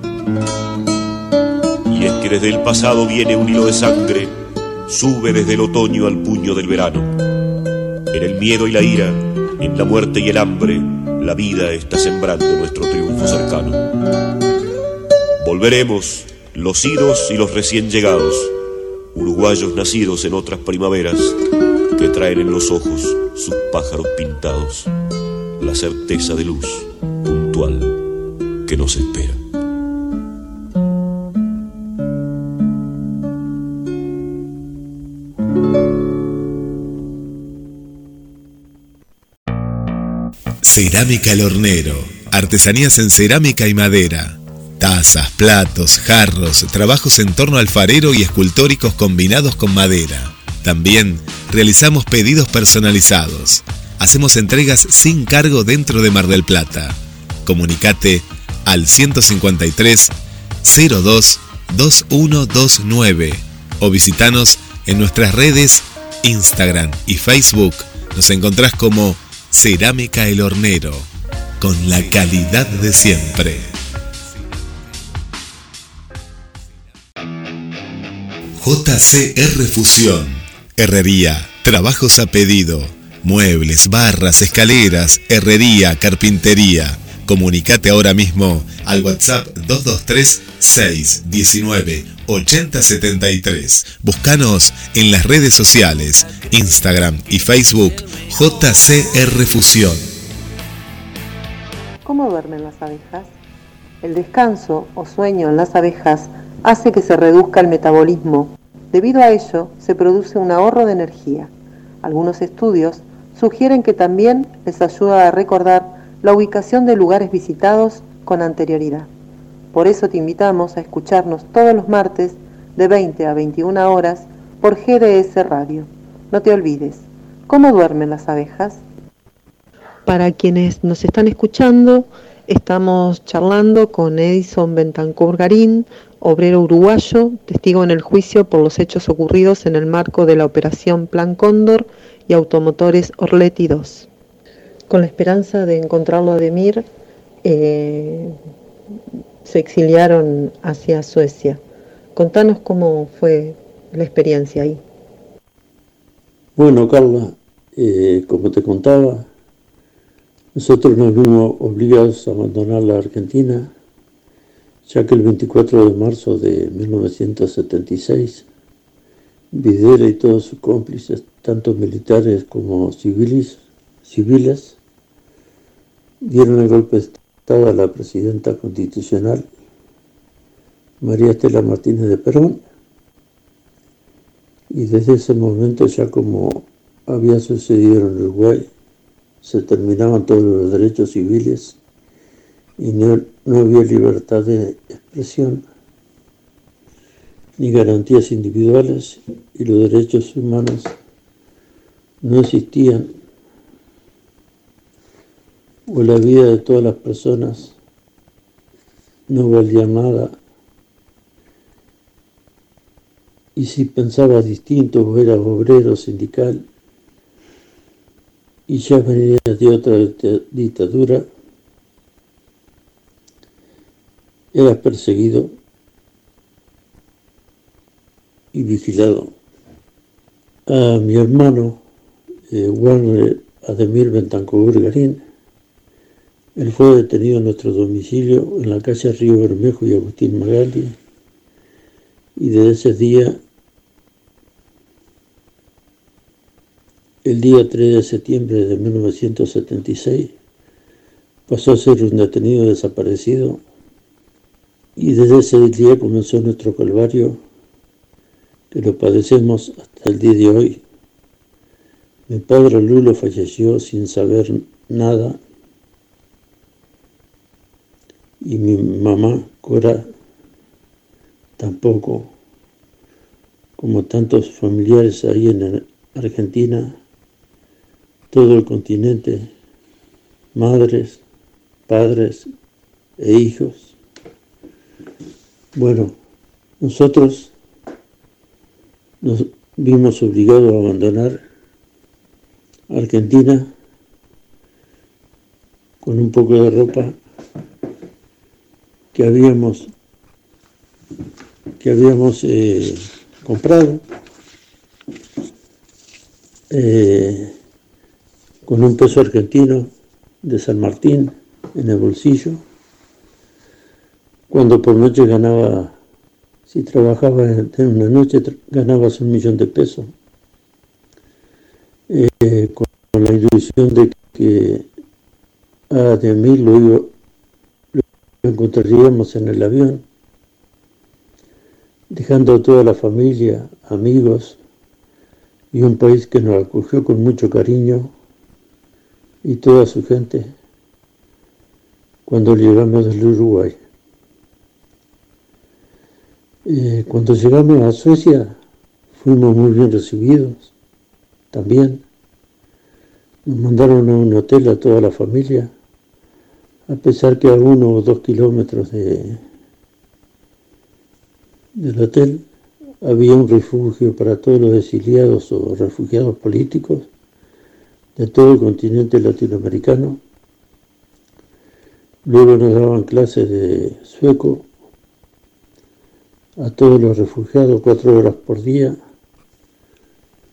Desde el pasado viene un hilo de sangre, sube desde el otoño al puño del verano. En el miedo y la ira, en la muerte y el hambre, la vida está sembrando nuestro triunfo cercano. Volveremos los idos y los recién llegados, uruguayos nacidos en otras primaveras, que traen en los ojos sus pájaros pintados, la certeza de luz puntual que nos espera.
Cerámica El Hornero. Artesanías en cerámica y madera. Tazas, platos, jarros, trabajos en torno alfarero y escultóricos combinados con madera. También realizamos pedidos personalizados. Hacemos entregas sin cargo dentro de Mar del Plata. Comunicate al 153 02 2129 o visitanos en nuestras redes Instagram y Facebook. Nos encontrás como Cerámica El Hornero, con la calidad de siempre. JCR Fusión, Herrería, trabajos a pedido, muebles, barras, escaleras, herrería, carpintería. Comunicate ahora mismo al WhatsApp 223 619 8073. Búscanos en las redes sociales, Instagram y Facebook JCR Fusión.
¿Cómo duermen las abejas? El descanso o sueño en las abejas hace que se reduzca el metabolismo. Debido a ello, se produce un ahorro de energía. Algunos estudios sugieren que también les ayuda a recordar la ubicación de lugares visitados con anterioridad. Por eso te invitamos a escucharnos todos los martes de 20 a 21 horas por GDS Radio. No te olvides, ¿cómo duermen las abejas? Para quienes nos están escuchando, estamos charlando con Edison Bentancur Garín, obrero uruguayo, testigo en el juicio por los hechos ocurridos en el marco de la operación Plan Cóndor y Automotores Orleti 2. Con la esperanza de encontrarlo a Demir, eh, se exiliaron hacia Suecia. Contanos cómo fue la experiencia ahí.
Bueno, Carla, eh, como te contaba, nosotros nos vimos obligados a abandonar la Argentina, ya que el 24 de marzo de 1976, Videla y todos sus cómplices, tanto militares como civiles, civiles dieron el golpe de Estado a la presidenta constitucional María Estela Martínez de Perón y desde ese momento ya como había sucedido en Uruguay se terminaban todos los derechos civiles y no, no había libertad de expresión ni garantías individuales y los derechos humanos no existían o la vida de todas las personas no valía nada y si pensaba distinto o era obrero sindical y ya venía de otra dictadura, era perseguido y vigilado. A mi hermano, eh, Juan Ademir Bentancur Garín, él fue detenido en nuestro domicilio en la calle Río Bermejo y Agustín Magali, y desde ese día El día 3 de septiembre de 1976 pasó a ser un detenido desaparecido. Y desde ese día comenzó nuestro calvario que lo padecemos hasta el día de hoy. Mi padre Lulo falleció sin saber nada y mi mamá Cora tampoco, como tantos familiares ahí en Argentina, todo el continente, madres, padres e hijos. Bueno, nosotros nos vimos obligados a abandonar Argentina con un poco de ropa que habíamos que habíamos eh, comprado eh, con un peso argentino de San Martín en el bolsillo. Cuando por noche ganaba, si trabajaba en una noche, ganabas un millón de pesos. Eh, con la ilusión de que a de mí lo, lo encontraríamos en el avión, dejando a toda la familia, amigos y un país que nos acogió con mucho cariño y toda su gente cuando llegamos del Uruguay. Eh, cuando llegamos a Suecia fuimos muy bien recibidos también. Nos mandaron a un hotel a toda la familia, a pesar que a uno o dos kilómetros de, del hotel había un refugio para todos los exiliados o refugiados políticos de todo el continente latinoamericano. Luego nos daban clases de sueco a todos los refugiados cuatro horas por día.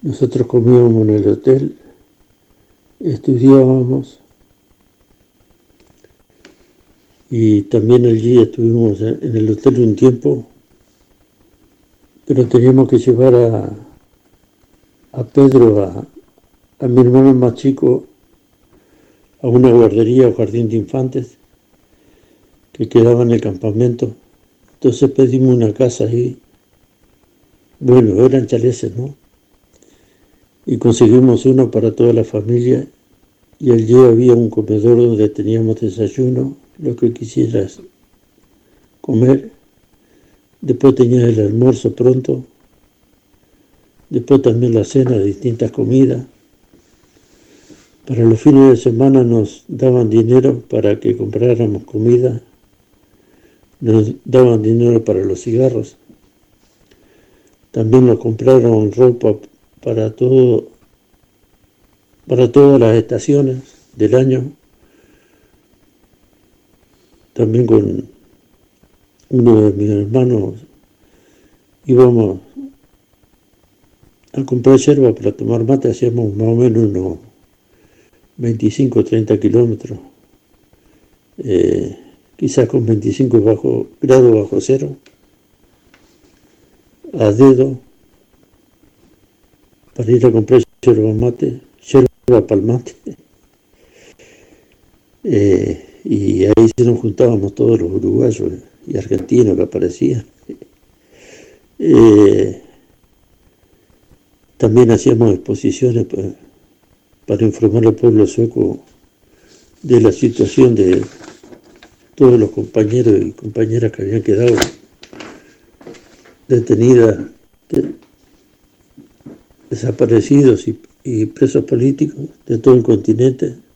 Nosotros comíamos en el hotel, estudiábamos y también allí estuvimos en el hotel un tiempo pero teníamos que llevar a, a Pedro, a, a mi hermano más chico, a una guardería o jardín de infantes que quedaba en el campamento. Entonces pedimos una casa ahí. Bueno, eran chaleces, ¿no? Y conseguimos uno para toda la familia y allí había un comedor donde teníamos desayuno, lo que quisieras comer Después tenía el almuerzo pronto. Después también la cena distintas comidas. Para los fines de semana nos daban dinero para que compráramos comida. Nos daban dinero para los cigarros. También nos compraron ropa para todo para todas las estaciones del año. También con uno de mis hermanos íbamos a comprar yerba para tomar mate, hacíamos más o menos unos 25 o 30 kilómetros, eh, quizás con 25 bajo, grados bajo cero, a dedo, para ir a comprar yerba mate, yerba para el. (laughs) Eh, y ahí se nos juntábamos todos los uruguayos y argentino que aparecía. Eh, también hacíamos exposiciones para, informar al pueblo sueco de la situación de todos los compañeros y compañeras que habían quedado detenidas, desaparecidos y, presos políticos de todo el continente.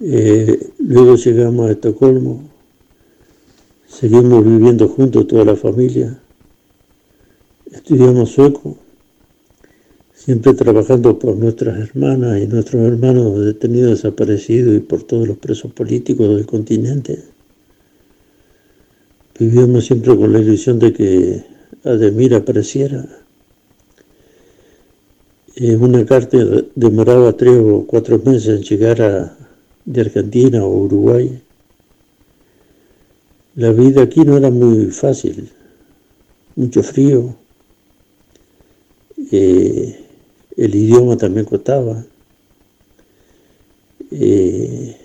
Eh, luego llegamos a Estocolmo, Seguimos viviendo juntos toda la familia. Estudiamos sueco, siempre trabajando por nuestras hermanas y nuestros hermanos detenidos, desaparecidos y por todos los presos políticos del continente. Vivíamos siempre con la ilusión de que Ademir apareciera. una carta demoraba tres o cuatro meses en llegar a, de Argentina o Uruguay. La vida aquí no era muy fácil, mucho frío, eh, el idioma también costaba, eh,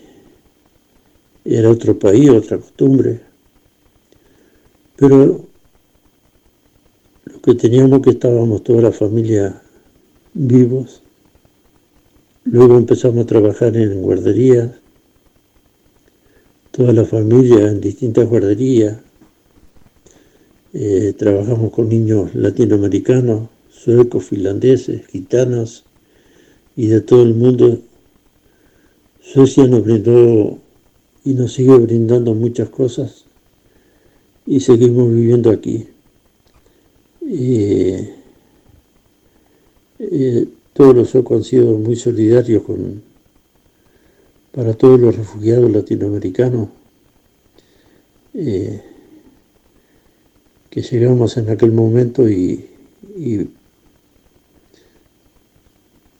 era otro país, otra costumbre, pero lo que teníamos que estábamos toda la familia vivos, luego empezamos a trabajar en guarderías, toda la familia en distintas guarderías. Eh, trabajamos con niños latinoamericanos, suecos, finlandeses, gitanos y de todo el mundo. Suecia nos brindó y nos sigue brindando muchas cosas y seguimos viviendo aquí. Eh, todos los suecos han sido muy solidarios con, para todos los refugiados latinoamericanos eh, que llegamos en aquel momento y,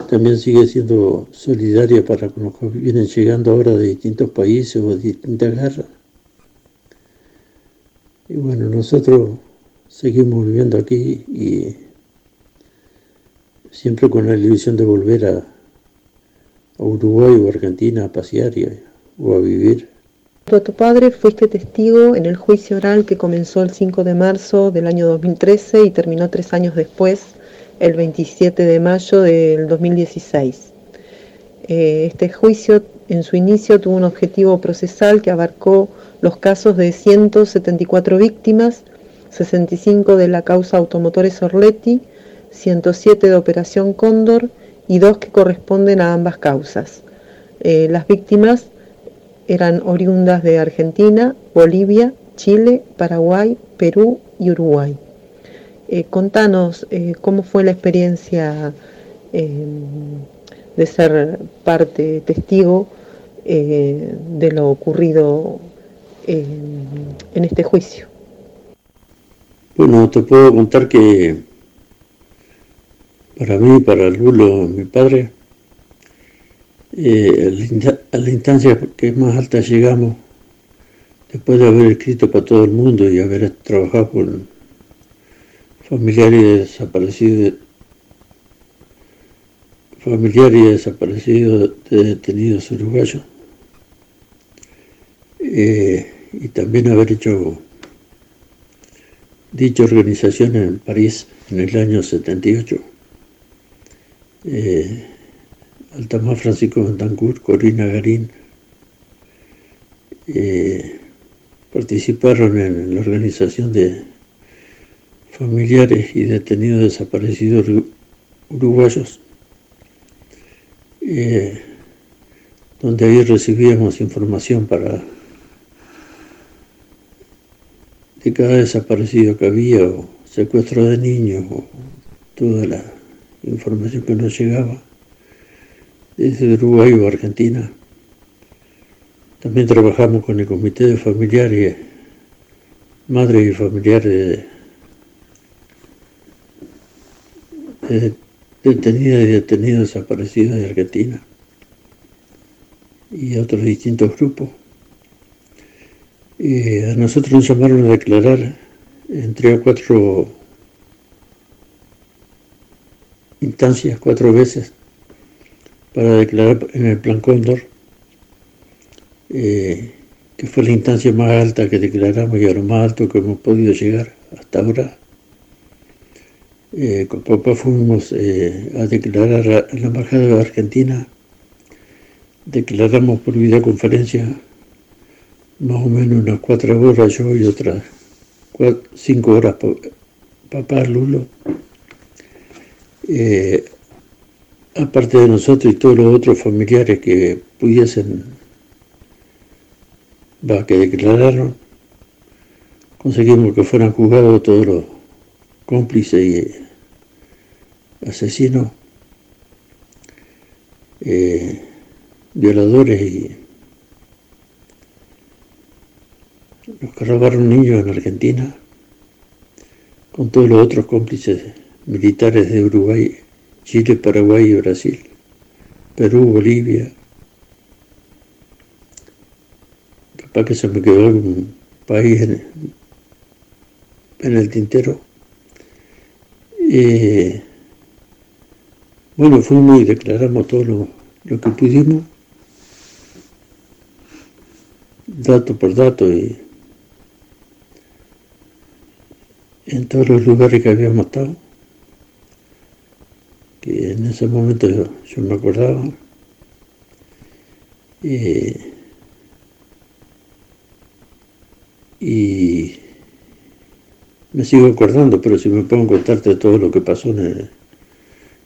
también sigue siendo solidaria para con los que vienen llegando ahora de distintos países o de distintas guerras. Y bueno, nosotros seguimos viviendo aquí y siempre con la ilusión de volver a, Uruguay o Argentina a pasear o a vivir.
Tu a tu padre fuiste testigo en el juicio oral que comenzó el 5 de marzo del año 2013 y terminó tres años después, el 27 de mayo del 2016. Eh, este juicio en su inicio tuvo un objetivo procesal que abarcó los casos de 174 víctimas, 65 de la causa Automotores Orletti, 107 de Operación Cóndor y dos que corresponden a ambas causas. Eh, las víctimas eran oriundas de Argentina, Bolivia, Chile, Paraguay, Perú y Uruguay. Eh, contanos eh, cómo fue la experiencia de ser parte, testigo de lo ocurrido en este juicio.
Bueno, te puedo contar que para mí, para Lulo, mi padre, a la instancia que más alta llegamos, después de haber escrito para todo el mundo y haber trabajado con familiares desaparecidos, familiares desaparecidos de detenidos uruguayos, eh, y también haber hecho dicha organización en París en el año 78 eh, Francisco Bantancourt, Corina Garín, eh, participaron en la organización de familiares y detenidos desaparecidos uruguayos, eh, donde ahí recibíamos información para de cada desaparecido que había, o secuestro de niños, o toda la información que nos llegaba desde Uruguay o Argentina. También trabajamos con el comité de familiares, madres y familiares de, detenidas y detenidos desaparecidos de Argentina y otros distintos grupos. Y a nosotros nos llamaron a declarar entre cuatro instancias cuatro veces para declarar en el Plan Cóndor, eh, que fue la instancia más alta que declaramos y a lo más alto que hemos podido llegar hasta ahora. Eh, con papá fuimos eh, a declarar en la Embajada de Argentina, declaramos por videoconferencia más o menos unas cuatro horas yo y otras cinco horas papá Lulo eh, aparte de nosotros y todos los otros familiares que pudiesen, va, que declararon, conseguimos que fueran juzgados todos los cómplices y asesinos, eh, violadores y los que robaron niños en Argentina, con todos los otros cómplices militares de Uruguay, Chile, Paraguay y Brasil, Perú, Bolivia. Capaz que se me quedó algún país en, el tintero. bueno, fuimos y declaramos todo lo, lo que pudimos, dato por dato, y en todos los lugares que habíamos estado que en ese momento yo, me acordaba. y me sigo acordando, pero si me pongo a contarte todo lo que pasó en,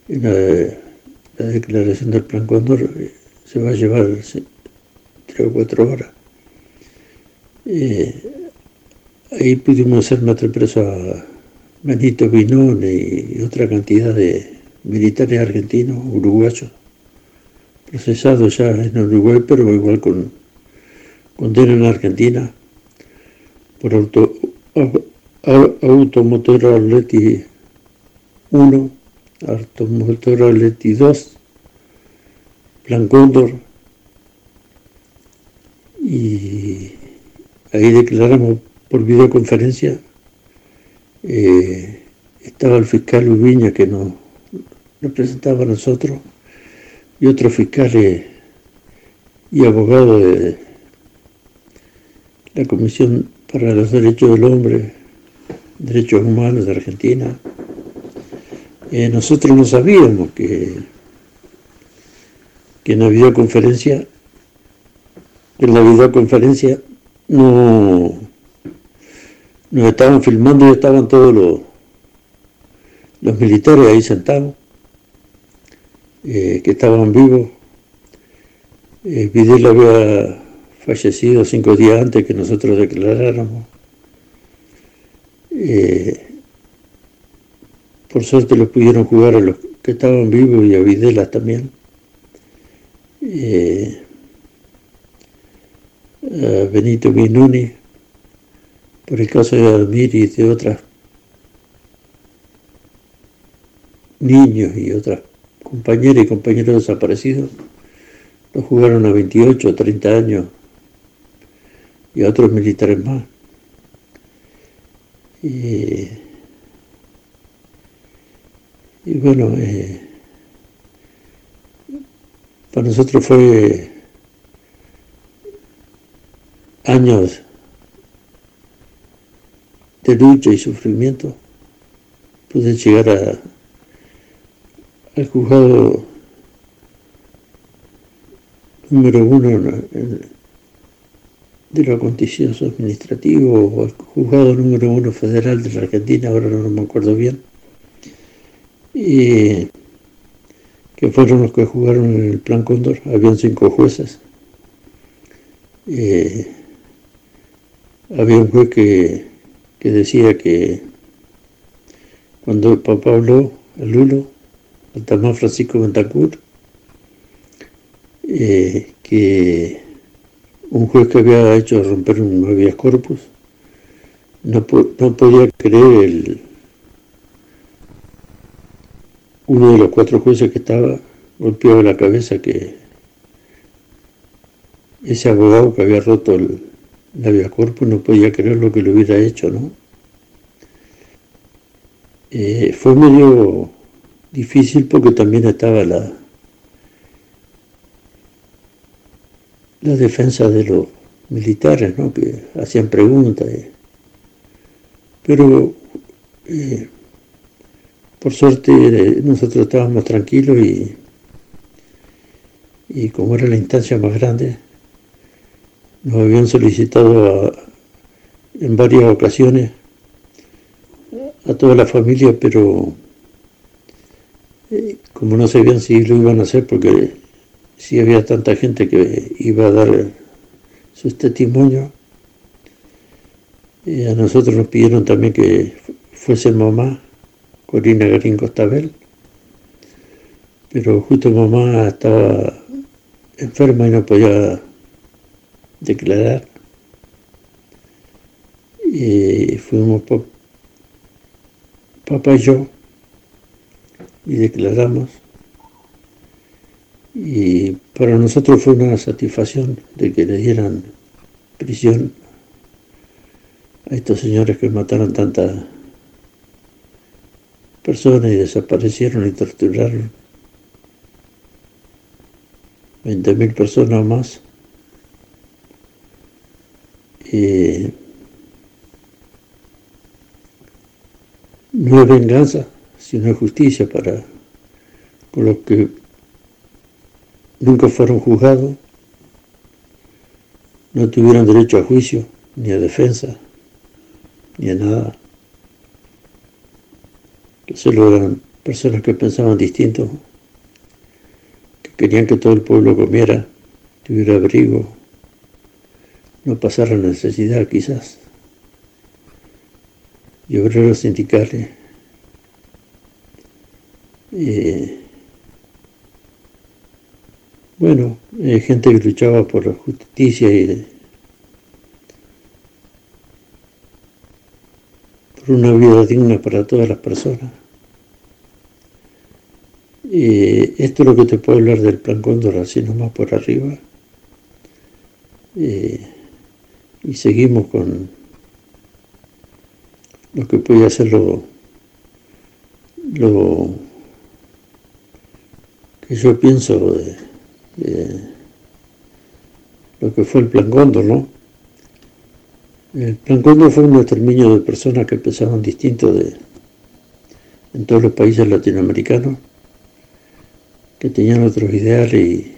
la, declaración del Plan Condor, eh, se va a llevar tres o cuatro horas. ahí pudimos hacer nuestra preso a Benito Binón y otra cantidad de, militares argentinos, uruguayos, procesados ya en Uruguay, pero igual con condena en Argentina por auto, automotor Arleti 1, automotor Arleti 2 Plan Cóndor y ahí declaramos por videoconferencia. Eh, estaba el fiscal Ubiña que nos representaba a nosotros y otros fiscales y abogados de la Comisión para los Derechos del Hombre, Derechos Humanos de Argentina. Eh, nosotros no sabíamos que, que en la videoconferencia, en la videoconferencia no nos estaban filmando y estaban todos los, los militares ahí sentados, eh, que estaban vivos. Eh, había fallecido cinco días antes que nosotros declaráramos. Eh, por suerte los pudieron jugar a los que estaban vivos y a Videla también. Eh, a Benito Minuni, por el caso de Admir y de otras niños y otras compañeras y compañeros desaparecidos, los jugaron a 28 o 30 años y a otros militares más. Y, y bueno, eh, para nosotros fue años de lucha y sufrimiento. Pude llegar a, al juzgado número uno de lo contencioso administrativo o el juzgado número uno federal de la Argentina, ahora no me acuerdo bien, y que fueron los que jugaron en el Plan Cóndor, habían cinco jueces. Había un juez que, que, decía que cuando el papá habló, el Lulo, el Tamás Francisco Bentancur, eh, que un juez que había hecho romper un habeas corpus no, podía creer el, uno de los cuatro jueces que estaba golpeado la cabeza que ese abogado que había roto el, habeas corpus no podía creer lo que le hubiera hecho, ¿no? Eh, fue medio difícil porque también estaba la, la defensa de los militares, ¿no? que hacían preguntas. Pero eh, por suerte eh, nosotros estábamos tranquilos y, y como era la instancia más grande, nos habían solicitado en varias ocasiones a toda la familia, pero como no sabían si lo iban a hacer porque si había tanta gente que iba a dar sus testimonios. Y a nosotros nos pidieron también que fuese mamá, Corina Garín Costabel, pero justo mamá estaba enferma y no podía declarar. Y fuimos papá y yo y declaramos. Y para nosotros fue una satisfacción de que le dieran prisión a estos señores que mataron tantas personas y desaparecieron y torturaron 20.000 personas más. Y no es venganza, sino justicia para con los que nunca fueron juzgados, no tuvieron derecho a juicio, ni a defensa, ni a nada. Que solo eran personas que pensaban distinto, que querían que todo el pueblo comiera, tuviera abrigo, no pasara necesidad quizás. Y obreros sindicales. Eh, bueno, hay gente que luchaba por la justicia y por una vida digna para todas las personas. Eh, esto es lo que te puedo hablar del plan Cóndor, así nomás por arriba. Eh, y seguimos con lo que puede hacer lo, yo pienso de, lo que fue el plan Cóndor, ¿no? El plan Cóndor fue un exterminio de personas que pensaban distinto de, en todos los países latinoamericanos que tenían otros ideales y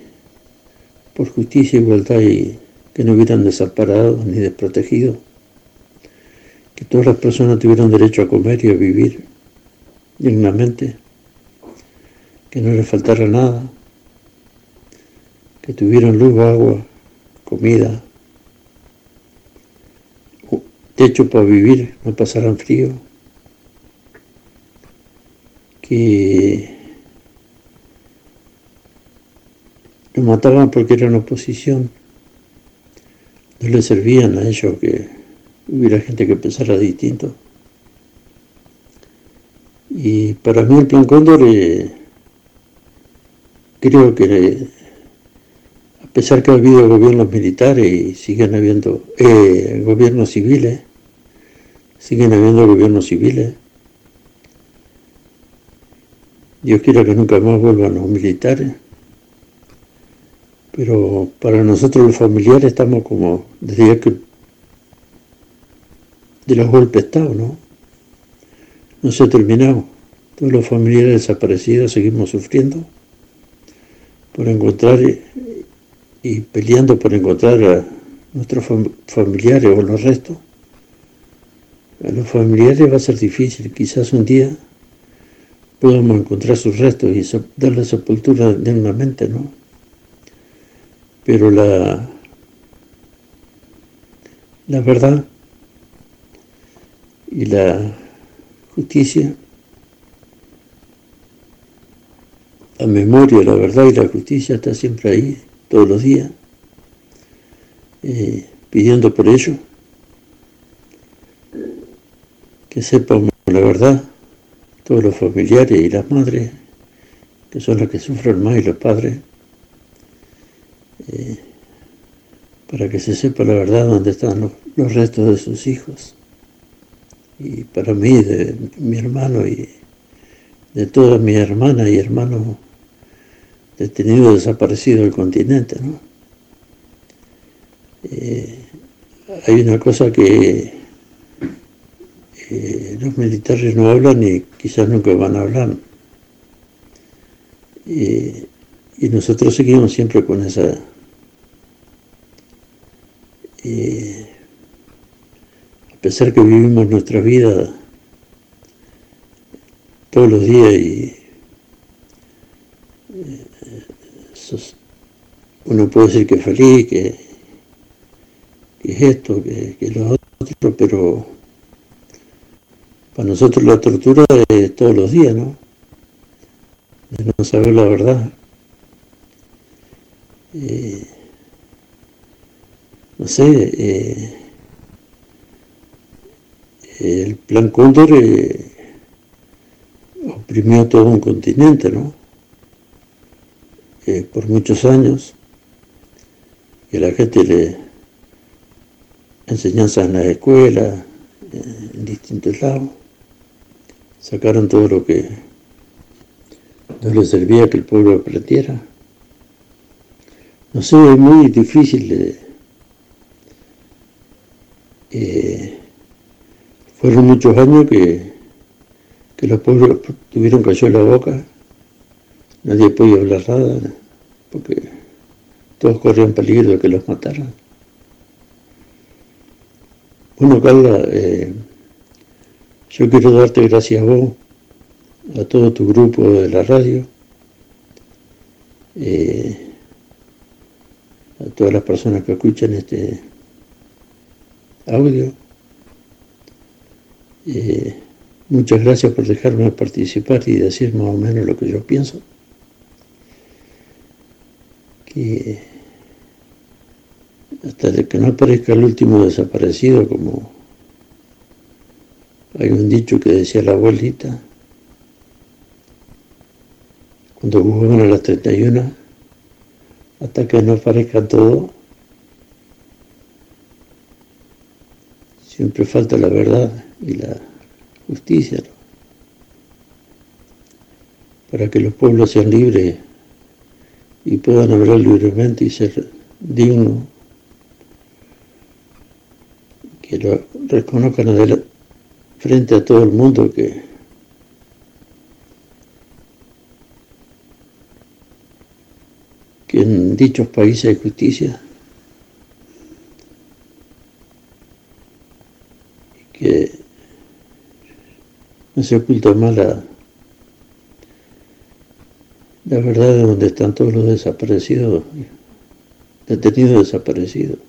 por justicia, igualdad y que no hubieran desamparado ni desprotegido, que todas las personas tuvieran derecho a comer y a vivir dignamente, que no les faltara nada, que tuvieran luz, agua, comida, techo para vivir, no pasaran frío, que Lo mataban porque eran oposición. No le servían a ellos que hubiera gente que pensara distinto. Y para mí el plan Cóndor eh, creo que a pesar que ha habido gobiernos militares y siguen habiendo eh, gobiernos civiles, siguen habiendo gobiernos civiles. Dios quiera que nunca más vuelvan los militares. Pero para nosotros los familiares estamos como desde que de los golpes Estado, ¿no? No se ha terminado. Todos los familiares desaparecidos seguimos sufriendo por encontrar y, peleando por encontrar a nuestros familiares o los restos. A los familiares va a ser difícil, quizás un día podamos encontrar sus restos y darle sepultura dignamente, ¿no? pero la, la verdad y la justicia, la memoria, la verdad y la justicia está siempre ahí, todos los días, eh, pidiendo por ello que sepamos la verdad, todos los familiares y las madres, que son las que sufren más, y los padres, eh, para que se sepa la verdad dónde están los, restos de sus hijos. Y para mí, de mi hermano y de todas mis hermanas y hermanos detenidos, desaparecidos del continente. ¿no? Eh, hay una cosa que eh, los militares no hablan y quizás nunca van a hablar. y nosotros seguimos siempre con esa eh, a pesar que vivimos nuestra vida todos los días y eh, uno puede decir que feliz, que, es esto, que, es lo otro, pero para nosotros la tortura es todos los días, ¿no? De no saber la verdad. Eh, no sé, eh, el plan Cóndor eh, oprimió todo un continente, ¿no? Por muchos años, a la gente le enseñanza en la escuela, en distintos lados, sacaron todo lo que no le servía que el pueblo aprendiera. No sé, es muy difícil eh, fueron muchos años que, que los pueblos tuvieron cayó la boca, nadie podía hablar nada, porque todos corrían peligro de que los mataran. Bueno, Carla, eh, yo quiero darte gracias a vos, a todo tu grupo de la radio, eh, a todas las personas que escuchan este audio. Eh, muchas gracias por dejarme participar y decir más o menos lo que yo pienso. Que hasta que no aparezca el último desaparecido, como hay un dicho que decía la abuelita, cuando jugaban a las 31, hasta que no aparezca todo, siempre falta la verdad y la justicia, para que los pueblos sean libres y puedan hablar libremente y ser dignos, que lo reconozcan frente a todo el mundo que que en dichos países hay justicia, que no se oculta más la, verdad de donde están todos los desaparecidos, detenidos desaparecidos,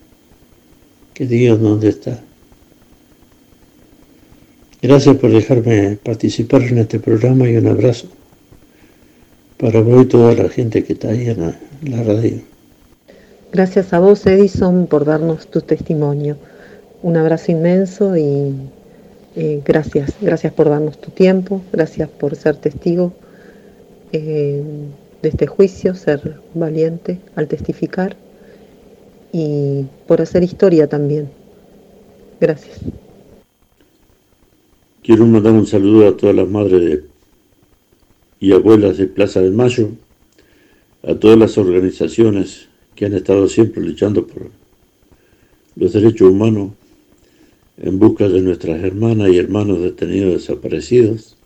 que digan dónde está. Gracias por dejarme participar en este programa y un abrazo para vos y toda la gente que está ahí en la, radio.
Gracias a vos, Edison, por darnos tu testimonio. Un abrazo inmenso y eh, gracias, gracias por darnos tu tiempo, gracias por ser testigo eh, de este juicio, ser valiente al testificar y por hacer historia también. Gracias.
Quiero mandar un saludo a todas las madres y abuelas de Plaza de Mayo, a todas las organizaciones que han estado siempre luchando por los derechos humanos en busca de nuestras hermanas y hermanos detenidos desaparecidos.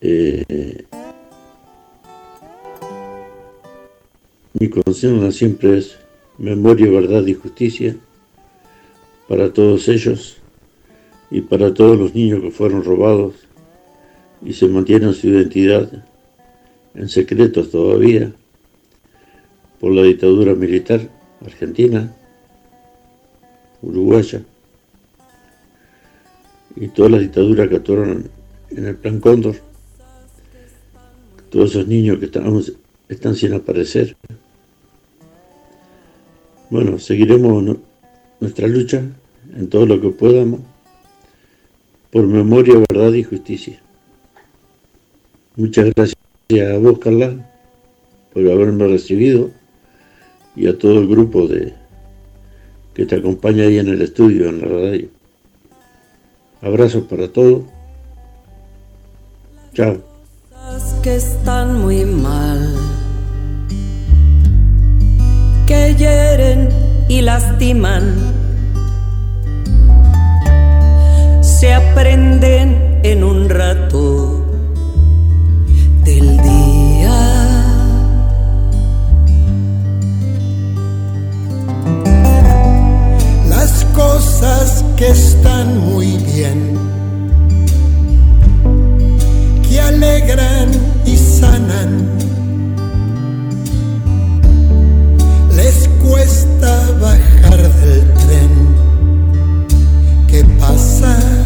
Eh, mi consigna siempre es memoria, verdad y justicia para todos ellos y para todos los niños que fueron robados y se mantiene su identidad en secretos todavía por la dictadura militar argentina, uruguaya y todas las dictaduras que actuaron en el Plan Cóndor, todos esos niños que estamos, están sin aparecer. Bueno, seguiremos nuestra lucha en todo lo que podamos por memoria, verdad y justicia. Muchas gracias a vos, Carla, por haberme recibido y a todo el grupo de que te acompaña ahí en el estudio, en la radio. Abrazos para todos. Chao.
Que están muy mal, que hieren y lastiman, se aprenden en un rato del día.
Las cosas que están muy bien, que alegran y sanan, les cuesta bajar del tren que pasa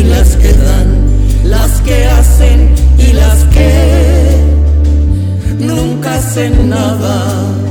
y las que dan, las que hacen y las que nunca hacen nada.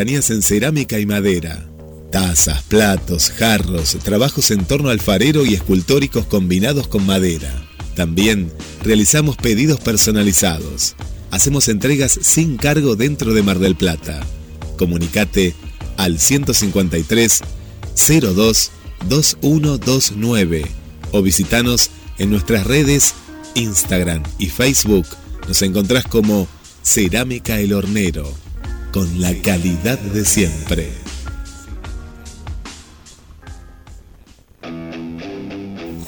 En cerámica y madera. Tazas, platos, jarros, trabajos en torno alfarero y escultóricos combinados con madera. También realizamos pedidos personalizados. Hacemos entregas sin cargo dentro de Mar del Plata. Comunicate al 153 02 2129 o visitanos en nuestras redes Instagram y Facebook. Nos encontrás como Cerámica El Hornero, con la calidad de siempre.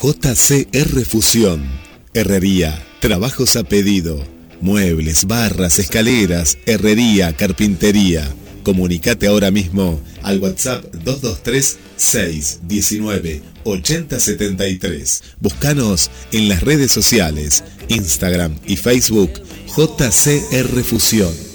JCR Fusión, Herrería, trabajos a pedido, muebles, barras, escaleras, herrería, carpintería. Comunicate ahora mismo al WhatsApp 223 619 8073. Búscanos en las redes sociales, Instagram y Facebook JCR Fusión.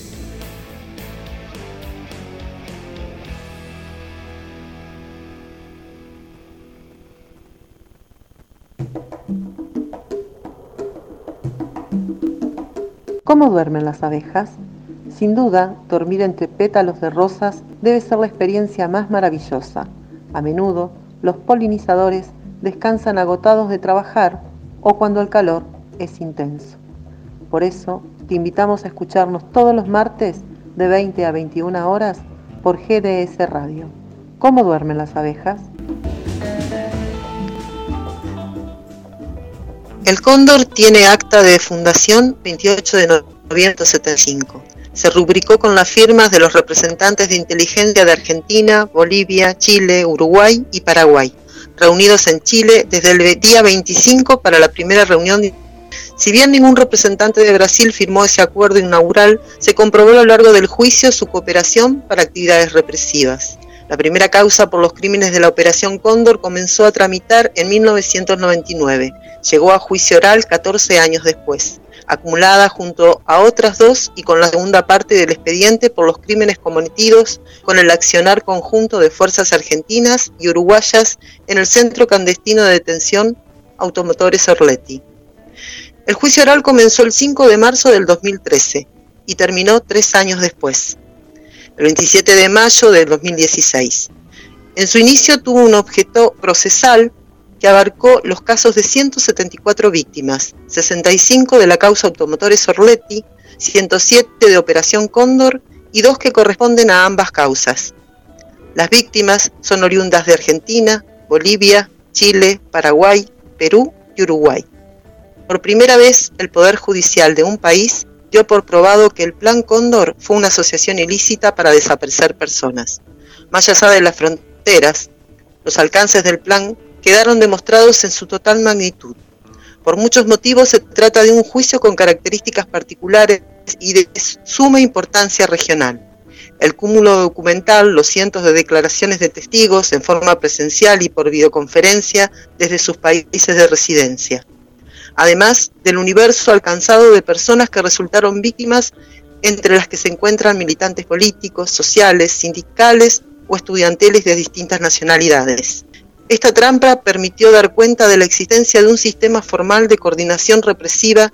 ¿Cómo duermen las abejas? Sin duda, dormir entre pétalos de rosas debe ser la experiencia más maravillosa. A menudo, los polinizadores descansan agotados de trabajar o cuando el calor es intenso. Por eso, te invitamos a escucharnos todos los martes de 20 a 21 horas por GDS Radio. ¿Cómo duermen las abejas?
El Cóndor tiene acta de fundación 28 de noviembre de 75. Se rubricó con las firmas de los representantes de inteligencia de Argentina, Bolivia, Chile, Uruguay y Paraguay reunidos en Chile desde el día 25 para la primera reunión. Si bien ningún representante de Brasil firmó ese acuerdo inaugural, se comprobó a lo largo del juicio su cooperación para actividades represivas. La primera causa por los crímenes de la Operación Cóndor comenzó a tramitar en 1999. Llegó a juicio oral 14 años después, acumulada junto a otras dos y con la segunda parte del expediente por los crímenes cometidos con el accionar conjunto de fuerzas argentinas y uruguayas en el centro clandestino de detención Automotores Orletti. El juicio oral comenzó el 5 de marzo del 2013 y terminó tres años después el 27 de mayo de 2016. En su inicio tuvo un objeto procesal que abarcó los casos de 174 víctimas, 65 de la causa Automotores Orletti, 107 de Operación Cóndor y dos que corresponden a ambas causas. Las víctimas son oriundas de Argentina, Bolivia, Chile, Paraguay, Perú y Uruguay. Por primera vez, el Poder Judicial de un país dio por probado que el Plan Cóndor fue una asociación ilícita para desaparecer personas. Más allá de las fronteras, los alcances del plan quedaron demostrados en su total magnitud. Por muchos motivos se trata de un juicio con características particulares y de suma importancia regional. El cúmulo documental, los cientos de declaraciones de testigos en forma presencial y por videoconferencia desde sus países de residencia además del universo alcanzado de personas que resultaron víctimas, entre las que se encuentran militantes políticos, sociales, sindicales o estudiantiles de distintas nacionalidades. Esta trampa permitió dar cuenta de la existencia de un sistema formal de coordinación represiva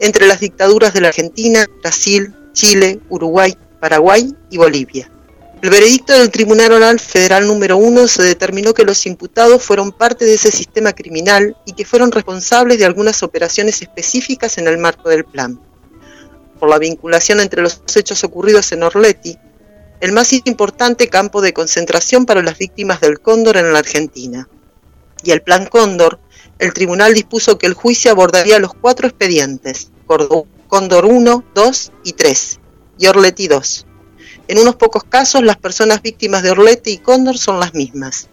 entre las dictaduras de la Argentina, Brasil, Chile, Uruguay, Paraguay y Bolivia. El veredicto del Tribunal Oral Federal número 1 se determinó que los imputados fueron parte de ese sistema criminal y que fueron responsables de algunas operaciones específicas en el marco del plan. Por la vinculación entre los hechos ocurridos en Orleti, el más importante campo de concentración para las víctimas del Cóndor en la Argentina. Y el Plan Cóndor, el tribunal dispuso que el juicio abordaría los cuatro expedientes, Cóndor 1, 2 y 3, y Orleti 2 en unos pocos casos, las personas víctimas de Orlete y Cóndor son las mismas.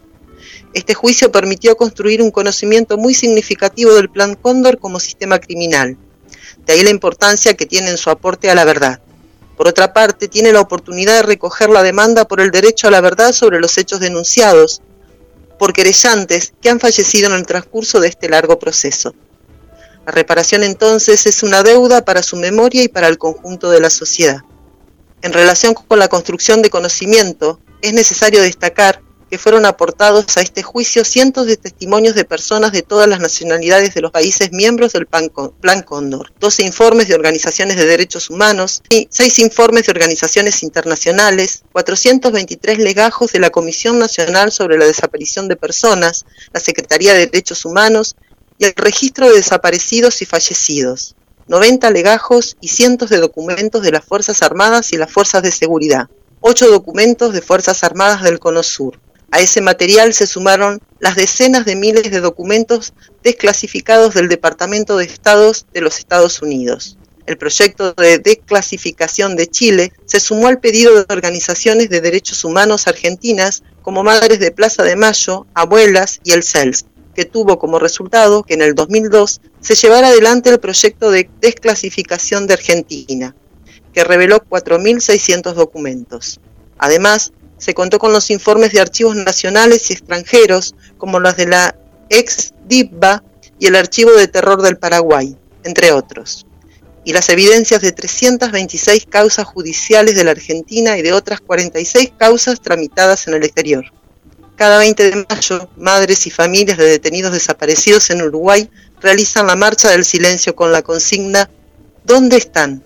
Este juicio permitió construir un conocimiento muy significativo del Plan Cóndor como sistema criminal. De ahí la importancia que tiene en su aporte a la verdad. Por otra parte, tiene la oportunidad de recoger la demanda por el derecho a la verdad sobre los hechos denunciados por querellantes que han fallecido en el transcurso de este largo proceso. La reparación entonces es una deuda para su memoria y para el conjunto de la sociedad. En relación con la construcción de conocimiento, es necesario destacar que fueron aportados a este juicio cientos de testimonios de personas de todas las nacionalidades de los países miembros del Plan Cóndor, 12 informes de organizaciones de derechos humanos, y 6 informes de organizaciones internacionales, 423 legajos de la Comisión Nacional sobre la Desaparición de Personas, la Secretaría de Derechos Humanos y el Registro de Desaparecidos y Fallecidos. 90 legajos y cientos de documentos de las Fuerzas Armadas y las Fuerzas de Seguridad, 8 documentos de Fuerzas Armadas del Cono Sur. A ese material se sumaron las decenas de miles de documentos desclasificados del Departamento de Estados de los Estados Unidos. El proyecto de desclasificación de Chile se sumó al pedido de organizaciones de derechos humanos argentinas como Madres de Plaza de Mayo, Abuelas y el CELS, que tuvo como resultado que en el 2002 se llevara adelante el proyecto de desclasificación de Argentina, que reveló 4.600 documentos. Además, se contó con los informes de archivos nacionales y extranjeros, como los de la ex DIPBA y el Archivo de Terror del Paraguay, entre otros, y las evidencias de 326 causas judiciales de la Argentina y de otras 46 causas tramitadas en el exterior. Cada 20 de mayo, madres y familias de detenidos desaparecidos en Uruguay realizan la marcha del silencio con la consigna ¿Dónde están?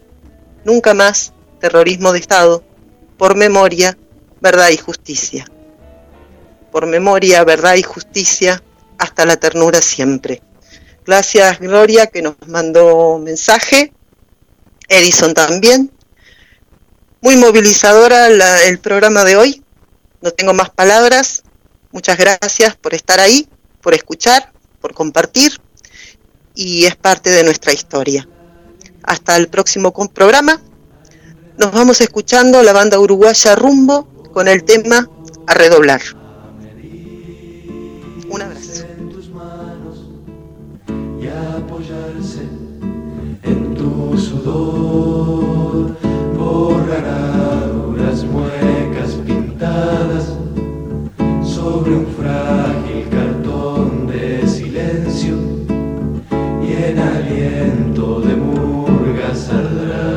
Nunca más terrorismo de Estado, por memoria, verdad y justicia. Por memoria, verdad y justicia, hasta la ternura siempre. Gracias Gloria que nos mandó mensaje, Edison también. Muy movilizadora el programa de hoy. No tengo más palabras. Muchas gracias por estar ahí, por escuchar, por compartir y es parte de nuestra historia. Hasta el próximo programa. Nos vamos escuchando la banda uruguaya Rumbo con el tema A redoblar. Un abrazo.
Sobre un frágil cartón de silencio y en aliento de murga saldrá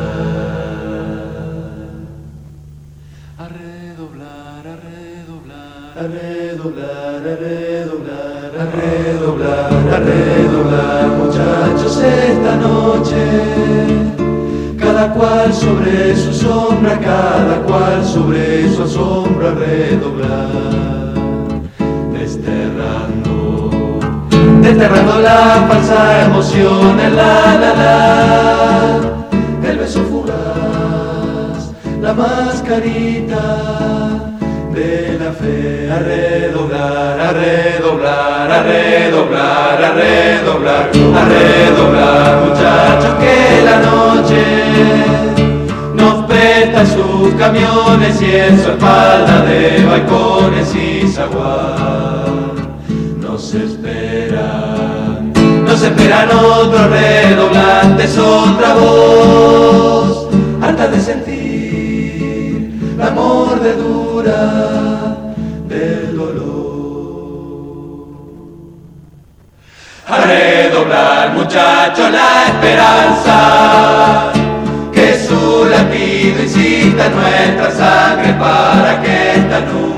a redoblar, a redoblar, a redoblar, a redoblar, a redoblar, a redoblar, muchachos, esta noche. Cada cual sobre su sombra, cada cual sobre su asombro redoblar, desterrando, desterrando la falsa emoción, el la la el beso fugaz, la mascarita de la fe, a redoblar, a redoblar, a redoblar, a redoblar, a redoblar, muchachos, que la noche nos presta sus camiones y en su espalda esperan otros redoblantes, otra voz, harta de sentir la mordedura del dolor. A redoblar, muchachos, la esperanza, que su latido incita nuestra sangre para que esta nunca